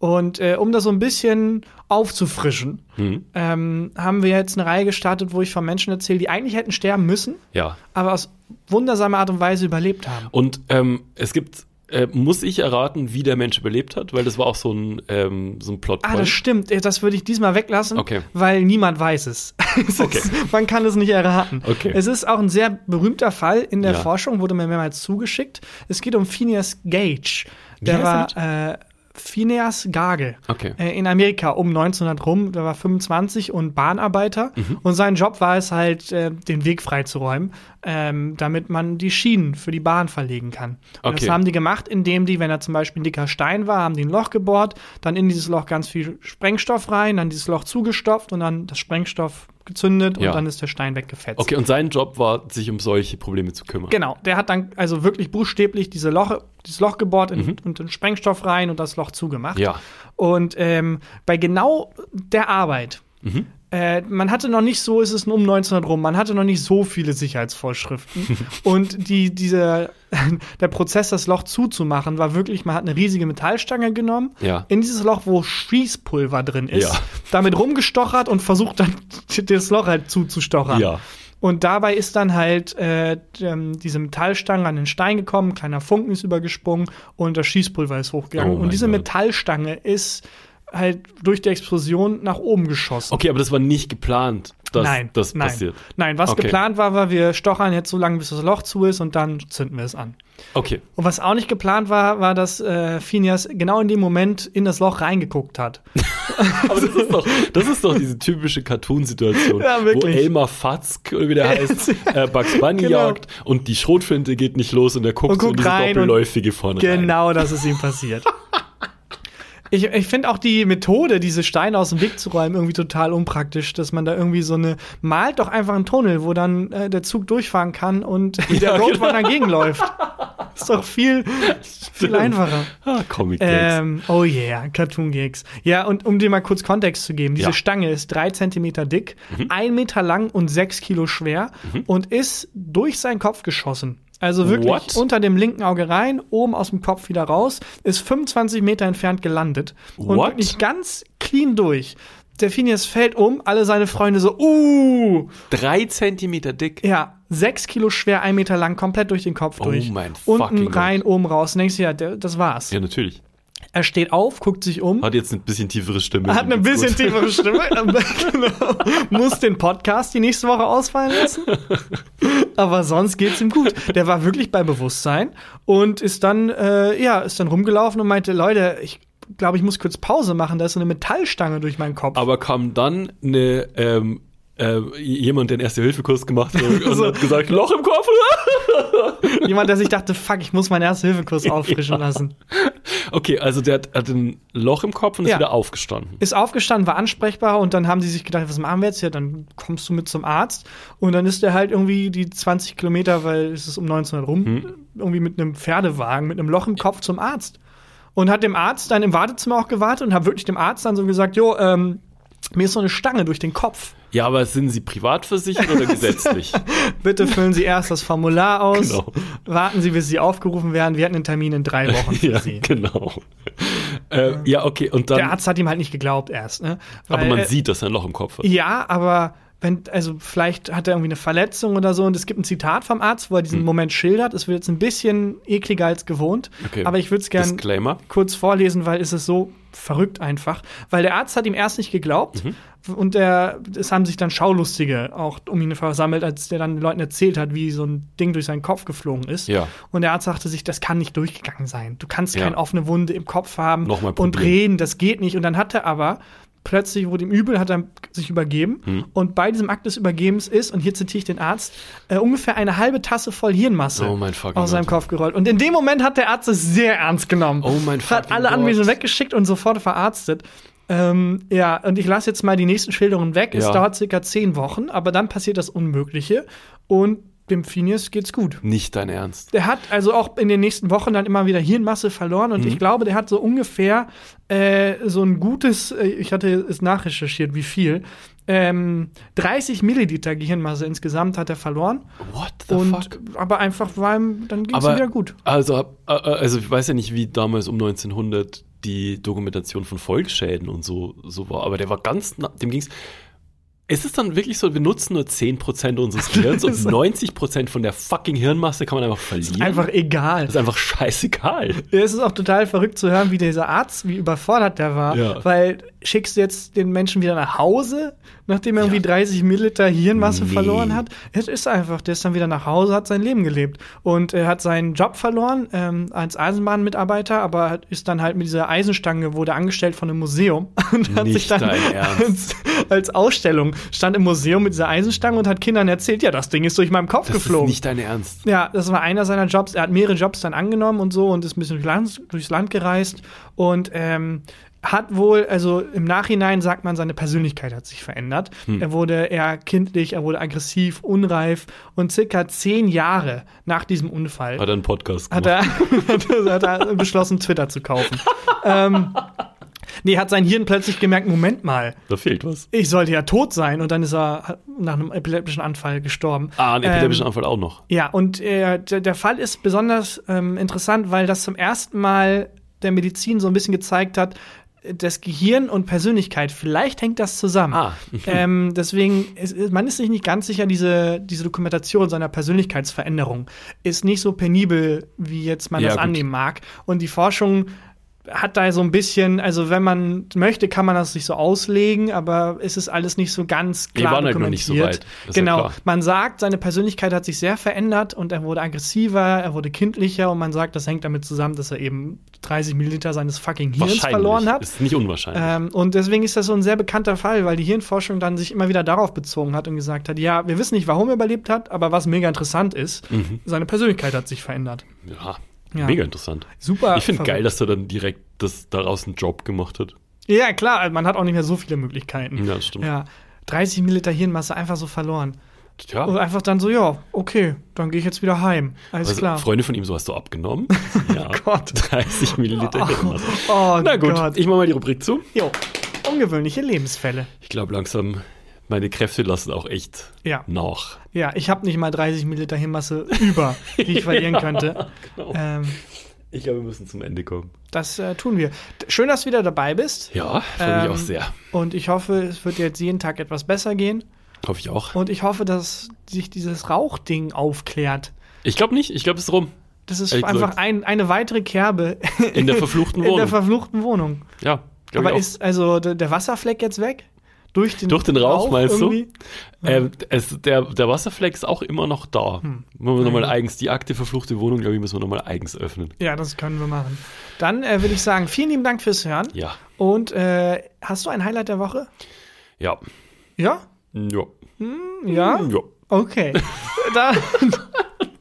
S2: Und äh, um das so ein bisschen aufzufrischen,
S3: Hm?
S2: ähm, haben wir jetzt eine Reihe gestartet, wo ich von Menschen erzähle, die eigentlich hätten sterben müssen,
S3: Ja.
S2: aber aus wundersamer Art und Weise überlebt haben.
S3: Und ähm, es gibt, äh, muss ich erraten, wie der Mensch überlebt hat, weil das war auch so ein, ähm, so ein Plot.
S2: Ah, das stimmt. Äh, Das würde ich diesmal weglassen,
S3: Okay.
S2: weil niemand weiß es. es
S3: Okay.
S2: ist, man kann es nicht erraten.
S3: Okay.
S2: Es ist auch ein sehr berühmter Fall in der
S3: Ja.
S2: Forschung, wurde mir mehrmals zugeschickt. Es geht um Phineas Gage. Der war äh, Phineas Gage.
S3: Okay.
S2: Äh, in Amerika um 1900 rum. Der war 25 und Bahnarbeiter.
S3: Mhm.
S2: Und sein Job war es halt, äh, den Weg freizuräumen, ähm, damit man die Schienen für die Bahn verlegen kann. Und
S3: Okay.
S2: das haben die gemacht, indem die, wenn da zum Beispiel ein dicker Stein war, haben die ein Loch gebohrt, dann in dieses Loch ganz viel Sprengstoff rein, dann dieses Loch zugestopft und dann das Sprengstoff gezündet
S3: Ja.
S2: und dann ist der Stein weggefetzt.
S3: Okay, und sein Job war, sich um solche Probleme zu kümmern.
S2: Genau, der hat dann also wirklich buchstäblich diese Loche, dieses Loch gebohrt in,
S3: Mhm.
S2: und den Sprengstoff rein und das Loch zugemacht.
S3: Ja.
S2: Und ähm, bei genau der Arbeit
S3: Mhm.
S2: Äh, man hatte noch nicht so, ist es um 1900 rum, man hatte noch nicht so viele Sicherheitsvorschriften. und die, diese, der Prozess, das Loch zuzumachen, war wirklich, man hat eine riesige Metallstange genommen,
S3: Ja.
S2: in dieses Loch, wo Schießpulver drin ist,
S3: Ja.
S2: damit rumgestochert und versucht dann das Loch halt zuzustochern.
S3: Ja.
S2: Und dabei ist dann halt äh, ähm, diese Metallstange an den Stein gekommen, ein kleiner Funken ist übergesprungen und das Schießpulver ist hochgegangen.
S3: Oh
S2: und diese
S3: Gott.
S2: Metallstange ist halt durch die Explosion nach oben geschossen.
S3: Okay, aber das war nicht geplant, dass
S2: nein,
S3: das
S2: nein.
S3: passiert.
S2: Nein, was
S3: Okay.
S2: geplant war, war, wir stochern jetzt so lange, bis das Loch zu ist und dann zünden wir es an.
S3: Okay.
S2: Und was auch nicht geplant war, war, dass äh, Phineas genau in dem Moment in das Loch reingeguckt hat.
S3: Aber das ist doch, das ist doch diese typische Cartoon-Situation,
S2: Ja,
S3: wo. Elmar Fatzk, oder wie der heißt, äh, Bugs Bunny
S2: Genau.
S3: jagt und die Schrotflinte geht nicht los und er guckt,
S2: Und
S3: so in
S2: guckt
S3: diese
S2: rein und-
S3: doppelläufige vorne rein.
S2: Genau, das ist ihm passiert. Ich, ich finde auch die Methode, diese Steine aus dem Weg zu räumen, irgendwie total unpraktisch, dass man da irgendwie so eine, malt doch einfach einen Tunnel, wo dann äh, der Zug durchfahren kann und der
S3: genau.
S2: Roadrunner dagegen läuft. Ist doch viel, viel einfacher.
S3: Ah, Comic Gags.
S2: Ähm, oh yeah, Cartoon Gigs. Ja, und um dir mal kurz Kontext zu geben, diese
S3: Ja. Mhm.
S2: Stange ist drei Zentimeter dick, ein Meter lang und sechs Kilo schwer und ist durch seinen Kopf geschossen. Also wirklich
S3: What?
S2: unter dem linken Auge rein, oben aus dem Kopf wieder raus, ist 25 Meter entfernt gelandet und
S3: What?
S2: wirklich ganz clean durch. Der Phineas fällt um, alle seine Freunde so, uh,
S3: Drei Zentimeter dick.
S2: ja, sechs Kilo schwer, ein Meter lang, komplett durch den Kopf
S3: Oh
S2: durch.
S3: mein
S2: Unten
S3: fucking
S2: rein, oben raus. Und denkst du, ja, das war's.
S3: Ja, natürlich.
S2: Er steht auf, guckt sich um.
S3: Hat jetzt ein bisschen tiefere Stimme.
S2: Hat eine bisschen
S3: gut.
S2: tiefere Stimme. genau. Muss den Podcast die nächste Woche ausfallen lassen. Aber sonst geht's ihm gut. Der war wirklich bei Bewusstsein und ist dann, äh, ja, ist dann rumgelaufen und meinte, Leute, ich glaube, ich muss kurz Pause machen. Da ist so eine Metallstange durch meinen Kopf.
S3: Aber kam dann eine, ähm, äh, jemand, der einen Erste-Hilfe-Kurs gemacht hat und
S2: So.
S3: hat gesagt, Loch im Kopf.
S2: Jemand, der sich dachte, fuck, ich muss meinen Erste-Hilfe-Kurs auffrischen lassen.
S3: okay, also der hat, hat ein Loch im Kopf und ist
S2: Ja.
S3: wieder aufgestanden.
S2: Ist aufgestanden, war ansprechbar und dann haben sie sich gedacht, was machen wir jetzt? Ja, dann kommst du mit zum Arzt. Und dann ist er halt irgendwie die 20 Kilometer, weil es ist um 1900 rum,
S3: Hm.
S2: irgendwie mit einem Pferdewagen, mit einem Loch im Kopf zum Arzt. Und hat dem Arzt dann im Wartezimmer auch gewartet und hat wirklich dem Arzt dann so gesagt, jo, ähm, mir ist so eine Stange durch den Kopf.
S3: Ja, aber sind Sie privat versichert oder gesetzlich?
S2: Bitte füllen Sie erst das Formular aus.
S3: Genau.
S2: Warten Sie, bis Sie aufgerufen werden. Wir hatten einen Termin in drei Wochen für
S3: ja,
S2: Sie.
S3: genau. Äh, ja, okay, und dann.
S2: Der Arzt hat ihm halt nicht geglaubt erst. Ne?
S3: aber
S2: Weil,
S3: man
S2: äh,
S3: sieht, dass er ein Loch im Kopf hat.
S2: Ja, aber wenn, also vielleicht hat er irgendwie eine Verletzung oder so und es gibt ein Zitat vom Arzt, wo er diesen Moment schildert. Es wird jetzt ein bisschen ekliger als gewohnt,
S3: Hm. Okay.
S2: aber ich würde es gerne kurz vorlesen, weil es ist so verrückt einfach. Weil der Arzt hat ihm erst nicht geglaubt
S3: Mhm.
S2: und der, es haben sich dann Schaulustige auch um ihn versammelt, als der dann den Leuten erzählt hat, wie so ein Ding durch seinen Kopf geflogen ist.
S3: Ja.
S2: Und der Arzt sagte sich, das kann nicht durchgegangen sein. Du kannst
S3: Ja.
S2: keine offene Wunde im Kopf haben und reden, das geht nicht. Und dann hat er aber plötzlich wurde ihm übel, hat er sich übergeben.
S3: Hm.
S2: Und bei diesem Akt des Übergebens ist, und hier zitiere ich den Arzt, äh, ungefähr eine halbe Tasse voll Hirnmasse
S3: Oh
S2: aus seinem. Kopf gerollt. Und in dem Moment hat der Arzt es sehr ernst genommen.
S3: Oh mein
S2: Hat alle
S3: Gott.
S2: Anwesenden weggeschickt und sofort verarztet. Ähm, ja, und ich lasse jetzt mal die nächsten Schilderungen weg. Es
S3: Ja.
S2: dauert circa zehn Wochen, aber dann passiert das Unmögliche. Und dem Phineas geht's gut.
S3: Nicht dein Ernst.
S2: Der hat also auch in den nächsten Wochen dann immer wieder Hirnmasse verloren und
S3: Mhm.
S2: ich glaube, der hat so ungefähr äh, so ein gutes, äh, ich hatte es nachrecherchiert, wie viel, ähm, 30 Milliliter Gehirnmasse insgesamt hat er verloren.
S3: What the
S2: und
S3: fuck?
S2: aber einfach war ihm, dann ging es wieder gut.
S3: Also, äh, äh, also ich weiß ja nicht, wie damals um 1900 die Dokumentation von Volksschäden und so, so war, aber der war ganz, na- dem ging's. Ist es dann wirklich so, wir nutzen nur 10% unseres Gehirns und 90% von der fucking Hirnmasse kann man einfach verlieren?
S2: Einfach egal.
S3: das ist einfach scheißegal.
S2: Es ist auch total verrückt zu hören, wie dieser Arzt, wie überfordert der war.
S3: Ja.
S2: Weil schickst du jetzt den Menschen wieder nach Hause, nachdem er irgendwie 30 Milliliter Hirnmasse
S3: Nee.
S2: verloren hat? Es ist einfach, der ist dann wieder nach Hause, hat sein Leben gelebt. Und er hat seinen Job verloren ähm, als Eisenbahnmitarbeiter, aber ist dann halt mit dieser Eisenstange, wurde angestellt von einem Museum und hat
S3: Nicht
S2: sich dann als, als Ausstellung stand im Museum mit dieser Eisenstange und hat Kindern erzählt, ja, das Ding ist durch meinen Kopf
S3: Das
S2: geflogen.
S3: ist nicht dein Ernst.
S2: Ja, das war einer seiner Jobs. Er hat mehrere Jobs dann angenommen und so und ist ein bisschen durchs Land, durchs Land gereist und ähm, hat wohl, also im Nachhinein sagt man, seine Persönlichkeit hat sich verändert.
S3: Hm.
S2: Er wurde eher kindlich, er wurde aggressiv, unreif und circa zehn Jahre nach diesem Unfall
S3: Hat er einen Podcast
S2: hat
S3: gemacht.
S2: er, hat er beschlossen, Twitter zu kaufen. ähm, Nee, hat sein Hirn plötzlich gemerkt, Moment mal,
S3: Da fehlt was.
S2: ich sollte ja tot sein. Und dann ist er nach einem epileptischen Anfall gestorben.
S3: Ah, ein epileptischen
S2: Ähm,
S3: Anfall auch noch.
S2: Ja, und äh, der, der Fall ist besonders ähm, interessant, weil das zum ersten Mal der Medizin so ein bisschen gezeigt hat, das Gehirn und Persönlichkeit, vielleicht hängt das zusammen.
S3: Ah.
S2: ähm, deswegen, ist, man ist sich nicht ganz sicher, diese, diese Dokumentation seiner Persönlichkeitsveränderung ist nicht so penibel, wie jetzt man
S3: Ja,
S2: das
S3: gut.
S2: annehmen mag. Und die Forschung hat da so ein bisschen, also wenn man möchte, kann man das sich so auslegen, aber es ist alles nicht so ganz
S3: Wir
S2: klar
S3: waren halt noch nicht so
S2: dokumentiert.
S3: weit. Das ja
S2: genau.
S3: klar.
S2: Man sagt, seine Persönlichkeit hat sich sehr verändert und er wurde aggressiver, er wurde kindlicher und man sagt, das hängt damit zusammen, dass er eben 30 Milliliter seines fucking Hirns verloren hat.
S3: Ist nicht unwahrscheinlich.
S2: Ähm, und deswegen ist das so ein sehr bekannter Fall, weil die Hirnforschung dann sich immer wieder darauf bezogen hat und gesagt hat, ja, wir wissen nicht, warum er überlebt hat, aber was mega interessant ist,
S3: Mhm.
S2: seine Persönlichkeit hat sich verändert.
S3: ja,
S2: ja.
S3: mega interessant.
S2: Super.
S3: ich finde geil, dass er dann direkt das, daraus einen Job gemacht hat.
S2: Ja, klar, man hat auch nicht mehr so viele Möglichkeiten.
S3: Ja, das stimmt.
S2: Ja, 30 Milliliter Hirnmasse einfach so verloren.
S3: Tja,
S2: Und einfach dann so, ja, okay, dann gehe ich jetzt wieder heim. Alles
S3: also,
S2: klar.
S3: Freunde von ihm, so hast du abgenommen. ja,
S2: Gott.
S3: 30 Milliliter Hirnmasse.
S2: Oh
S3: Na gut,
S2: Gott.
S3: ich mache mal die Rubrik zu.
S2: Jo, ungewöhnliche Lebensfälle.
S3: Ich glaube langsam, meine Kräfte lassen auch echt
S2: Ja.
S3: nach.
S2: Ja, ich habe nicht mal 30 Milliliter Hirnmasse über, die ich verlieren könnte.
S3: Genau.
S2: Ähm,
S3: Ich glaube, wir müssen zum Ende kommen.
S2: das äh, tun wir. Schön, dass du wieder dabei bist.
S3: Ja, freue mich
S2: Ähm,
S3: auch sehr.
S2: Und ich hoffe, es wird jetzt jeden Tag etwas besser gehen.
S3: Hoffe ich auch.
S2: Und ich hoffe, dass sich dieses Rauchding aufklärt.
S3: Ich glaube nicht, ich glaube, es ist rum.
S2: Das ist
S3: Ehrlich
S2: einfach ein, eine weitere Kerbe
S3: In der verfluchten
S2: in der
S3: Wohnung.
S2: verfluchten Wohnung.
S3: ja,
S2: Aber ist also der Wasserfleck jetzt weg? Durch den,
S3: Durch den Rauch, meinst du?
S2: irgendwie?
S3: Ähm, es, der, der Wasserfleck ist auch immer noch da.
S2: Hm.
S3: Wollen wir nochmal eigens, die Akte verfluchte Wohnung, glaube ich, müssen wir nochmal eigens öffnen.
S2: Ja, das können wir machen. Dann äh, würde ich sagen, vielen lieben Dank fürs Hören.
S3: Ja.
S2: Und äh, hast du ein Highlight der Woche?
S3: Ja.
S2: Ja?
S3: Ja.
S2: Ja?
S3: Ja.
S2: Okay. Dann,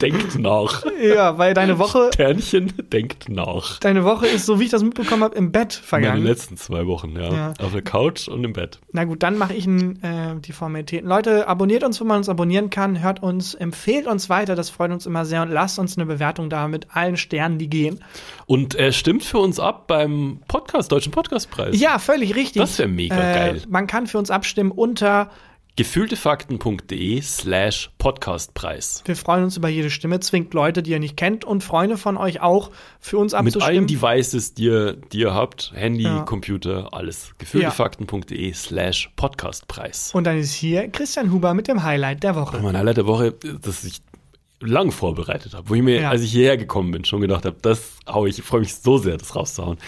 S3: Denkt nach.
S2: ja, weil deine Woche,
S3: Ternchen denkt nach.
S2: deine Woche ist, so wie ich das mitbekommen habe, im Bett
S3: Meine
S2: vergangen.
S3: letzten zwei Wochen, ja.
S2: Ja.
S3: Auf der Couch und im Bett.
S2: Na gut, dann mache ich äh, die Formalitäten. Leute, abonniert uns, wo man uns abonnieren kann, hört uns, empfehlt uns weiter, das freut uns immer sehr und lasst uns eine Bewertung da mit allen Sternen, die gehen.
S3: Und äh, stimmt für uns ab beim Podcast, Deutschen Podcastpreis.
S2: Ja, völlig richtig.
S3: Das wär mega geil.
S2: Man kann für uns abstimmen unter
S3: Gefühltefakten.de slash Podcastpreis.
S2: Wir freuen uns über jede Stimme, zwingt Leute, die ihr nicht kennt und Freunde von euch auch für uns
S3: Mit
S2: abzustimmen.
S3: allen Devices, die ihr, die ihr habt, Handy,
S2: Ja.
S3: Computer, alles. Gefühltefakten.de slash Podcastpreis.
S2: und dann ist hier Christian Huber mit dem Highlight der Woche.
S3: Mein Highlight der Woche, das ich lang vorbereitet habe, wo ich mir,
S2: Ja.
S3: als ich hierher gekommen bin, schon gedacht habe, das hau ich, ich freue mich so sehr, das rauszuhauen.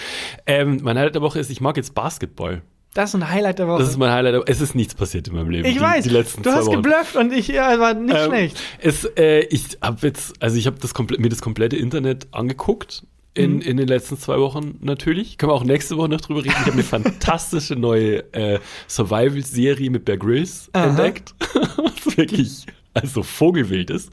S3: Ähm, mein Highlight der Woche ist, ich mag jetzt Basketball.
S2: Das ist ein Highlight der Woche.
S3: Das ist mein Highlight. Es ist nichts passiert in meinem Leben.
S2: ich
S3: die,
S2: weiß,
S3: Die letzten
S2: du hast
S3: Wochen.
S2: geblufft und ich, ja, war nicht
S3: Ähm,
S2: schlecht.
S3: Es, äh, ich habe jetzt, also ich habe das komple- mir das komplette Internet angeguckt. In,
S2: Mhm.
S3: in den letzten zwei Wochen natürlich. Können wir auch nächste Woche noch drüber reden. Ich habe eine fantastische neue äh, Survival-Serie mit Bear Grylls
S2: Aha.
S3: entdeckt. Was wirklich also vogelwild ist.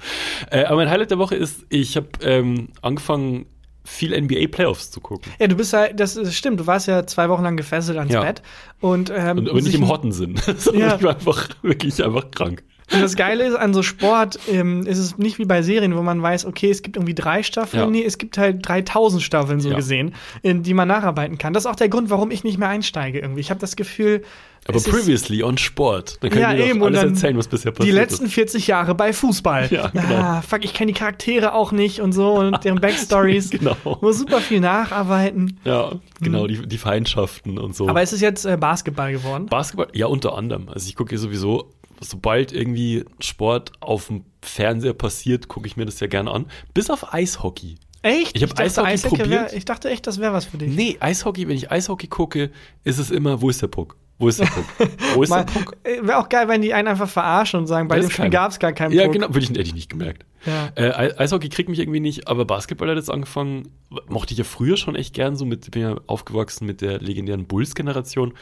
S3: Äh, aber mein Highlight der Woche ist, ich habe ähm, angefangen, viel NBA-Playoffs zu gucken.
S2: Ja, du bist ja, das ist- stimmt, du warst ja zwei Wochen lang gefesselt ans
S3: Ja.
S2: Bett. Und, ähm,
S3: Und, aber nicht im Hottensinn, sondern
S2: Ja.
S3: ich war einfach wirklich einfach krank.
S2: Und das Geile ist, an so Sport ähm, ist es nicht wie bei Serien, wo man weiß, okay, es gibt irgendwie drei Staffeln.
S3: Ja.
S2: Nee, es gibt halt 3000 Staffeln so
S3: Ja.
S2: gesehen, in die man nacharbeiten kann. Das ist auch der Grund, warum ich nicht mehr einsteige irgendwie. Ich habe das Gefühl,
S3: Aber
S2: es
S3: previously on Sport. Dann kann
S2: Ja,
S3: mir
S2: eben,
S3: alles erzählen, was bisher
S2: die
S3: passiert
S2: letzten
S3: ist.
S2: 40 Jahre bei Fußball.
S3: Ja, genau.
S2: Ah, fuck, ich kenne die Charaktere auch nicht und so und deren Backstories.
S3: Genau.
S2: Muss super viel nacharbeiten.
S3: Ja, genau, die, die Feindschaften und so.
S2: Aber es ist jetzt äh, Basketball geworden.
S3: Basketball, ja, unter anderem. Also ich gucke sowieso, sobald irgendwie Sport auf dem Fernseher passiert, gucke ich mir das ja gerne an. Bis auf Eishockey.
S2: Echt?
S3: Ich hab
S2: dachte,
S3: Eishockey
S2: Eishockey
S3: probiert.
S2: Wär, ich dachte echt, das wäre was für dich.
S3: Nee, Eishockey, wenn ich Eishockey gucke, ist es immer, wo ist der Puck? Wo ist der Puck? Wo ist der Puck?
S2: äh, Wäre auch geil, wenn die einen einfach verarschen und sagen, bei
S3: Da
S2: dem Spiel gab es gar keinen
S3: Ja,
S2: Puck.
S3: genau, würde ich, hätte ich nicht gemerkt.
S2: Ja.
S3: Äh, Eis- Eishockey kriegt mich irgendwie nicht, aber Basketball hat jetzt angefangen, mochte ich ja früher schon echt gern, so mit, bin ja aufgewachsen mit der legendären Bulls-Generation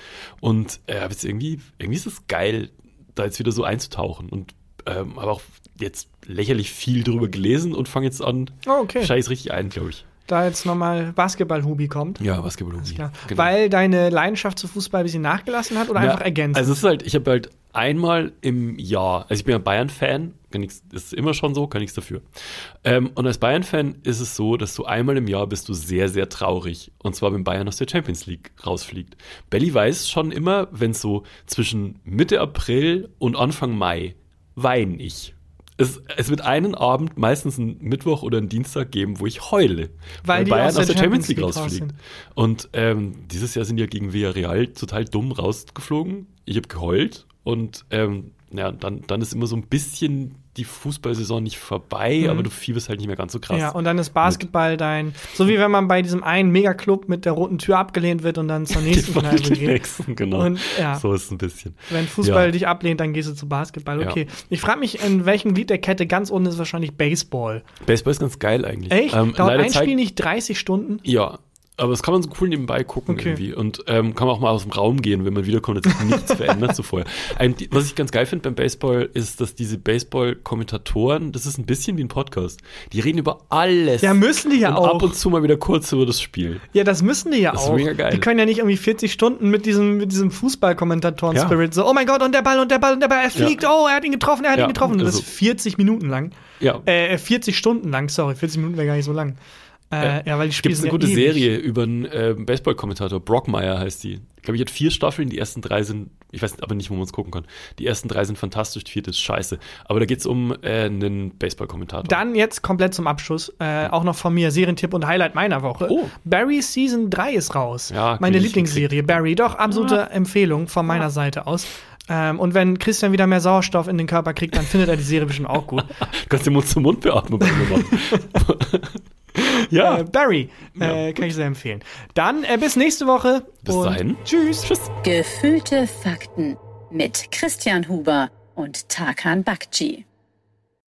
S3: und äh, jetzt irgendwie, irgendwie ist es geil, da jetzt wieder so einzutauchen und ähm, habe auch jetzt lächerlich viel drüber gelesen und fange jetzt an,
S2: Oh, okay.
S3: scheiß richtig ein, glaube ich.
S2: Da jetzt nochmal Basketball-Hubi kommt.
S3: Ja, Basketball.
S2: Klar.
S3: Genau.
S2: Weil deine Leidenschaft zu Fußball ein bisschen nachgelassen hat oder
S3: Ja,
S2: einfach ergänzt?
S3: Also es ist halt, ich habe halt einmal im Jahr, also ich bin ja Bayern-Fan, ist immer schon so, kann nichts dafür. Ähm, und als Bayern-Fan ist es so, dass du einmal im Jahr bist du sehr, sehr traurig. Und zwar, wenn Bayern aus der Champions League rausfliegt. Belly weiß schon immer, wenn es so zwischen Mitte April und Anfang Mai weine ich. Es, es, wird einen Abend, meistens einen Mittwoch oder einen Dienstag geben, wo ich heule.
S2: Weil, weil Bayern aus der, aus der Champions League, League
S3: rausfliegt. Und ähm, dieses Jahr sind ja gegen Villarreal total dumm rausgeflogen. Ich habe geheult und ähm, ja, dann, dann ist immer so ein bisschen die Fußballsaison nicht vorbei, mhm. aber du fieberst halt nicht mehr ganz so krass.
S2: Ja, und dann ist Basketball mit. dein, so wie wenn man bei diesem einen Megaclub mit der roten Tür abgelehnt wird und dann zur nächsten Kneipe geht.
S3: Nächsten, genau. Und, ja, so ist es ein bisschen.
S2: Wenn Fußball ja. dich ablehnt, dann gehst du zu Basketball. Okay. Ja. Ich frage mich, in welchem Glied der Kette ganz unten ist wahrscheinlich Baseball.
S3: Baseball ist ganz geil eigentlich.
S2: Echt? Ähm, Dauert ein Spiel nicht 30 Stunden?
S3: Ja, aber das kann man so cool nebenbei gucken okay. irgendwie. Und ähm, kann man auch mal aus dem Raum gehen, wenn man wiederkommt, hat sich nichts verändert so vorher. Ein, was ich ganz geil finde beim Baseball, ist, dass diese Baseball-Kommentatoren, das ist ein bisschen wie ein Podcast, die reden über alles.
S2: Ja, müssen die ja
S3: und
S2: auch.
S3: ab und zu mal wieder kurz über das Spiel.
S2: Ja, das müssen die ja das auch. Ist mega geil. Die können ja nicht irgendwie 40 Stunden mit diesem, mit diesem Fußball-Kommentatoren-Spirit ja. so, oh mein Gott, und der Ball und der Ball und der Ball, er fliegt, ja. oh, er hat ihn getroffen, er hat ja, ihn getroffen. Und das ist 40 Minuten lang.
S3: Ja.
S2: Äh, 40 Stunden lang, sorry, 40 Minuten wäre gar nicht so lang. Äh, ja, weil die
S3: Spiele Gibt eine gute ewig. Serie über einen äh, Baseball-Kommentator, Brockmeyer heißt die. Ich glaube, ich hat vier Staffeln, die ersten drei sind, ich weiß aber nicht, wo man es gucken kann. Die ersten drei sind fantastisch, die vierte ist scheiße. Aber da geht es um äh, einen Baseball-Kommentator.
S2: Dann jetzt komplett zum Abschluss, äh, auch noch von mir, Serientipp und Highlight meiner Woche. Oh. Barry Season 3 ist raus. Ja, Meine Lieblingsserie, Barry. Doch, absolute ah. Empfehlung von meiner ah. Seite aus. Ähm, und wenn Christian wieder mehr Sauerstoff in den Körper kriegt, dann findet er die Serie bestimmt auch gut.
S3: du kannst den Mund zum Mund beatmen.
S2: ja. Äh, Barry, äh, ja. kann ich sehr empfehlen. Dann äh, bis nächste Woche.
S3: Bis dahin.
S2: Tschüss. Tschüss.
S1: Gefühlte Fakten mit Christian Huber und Tarkan Bakci.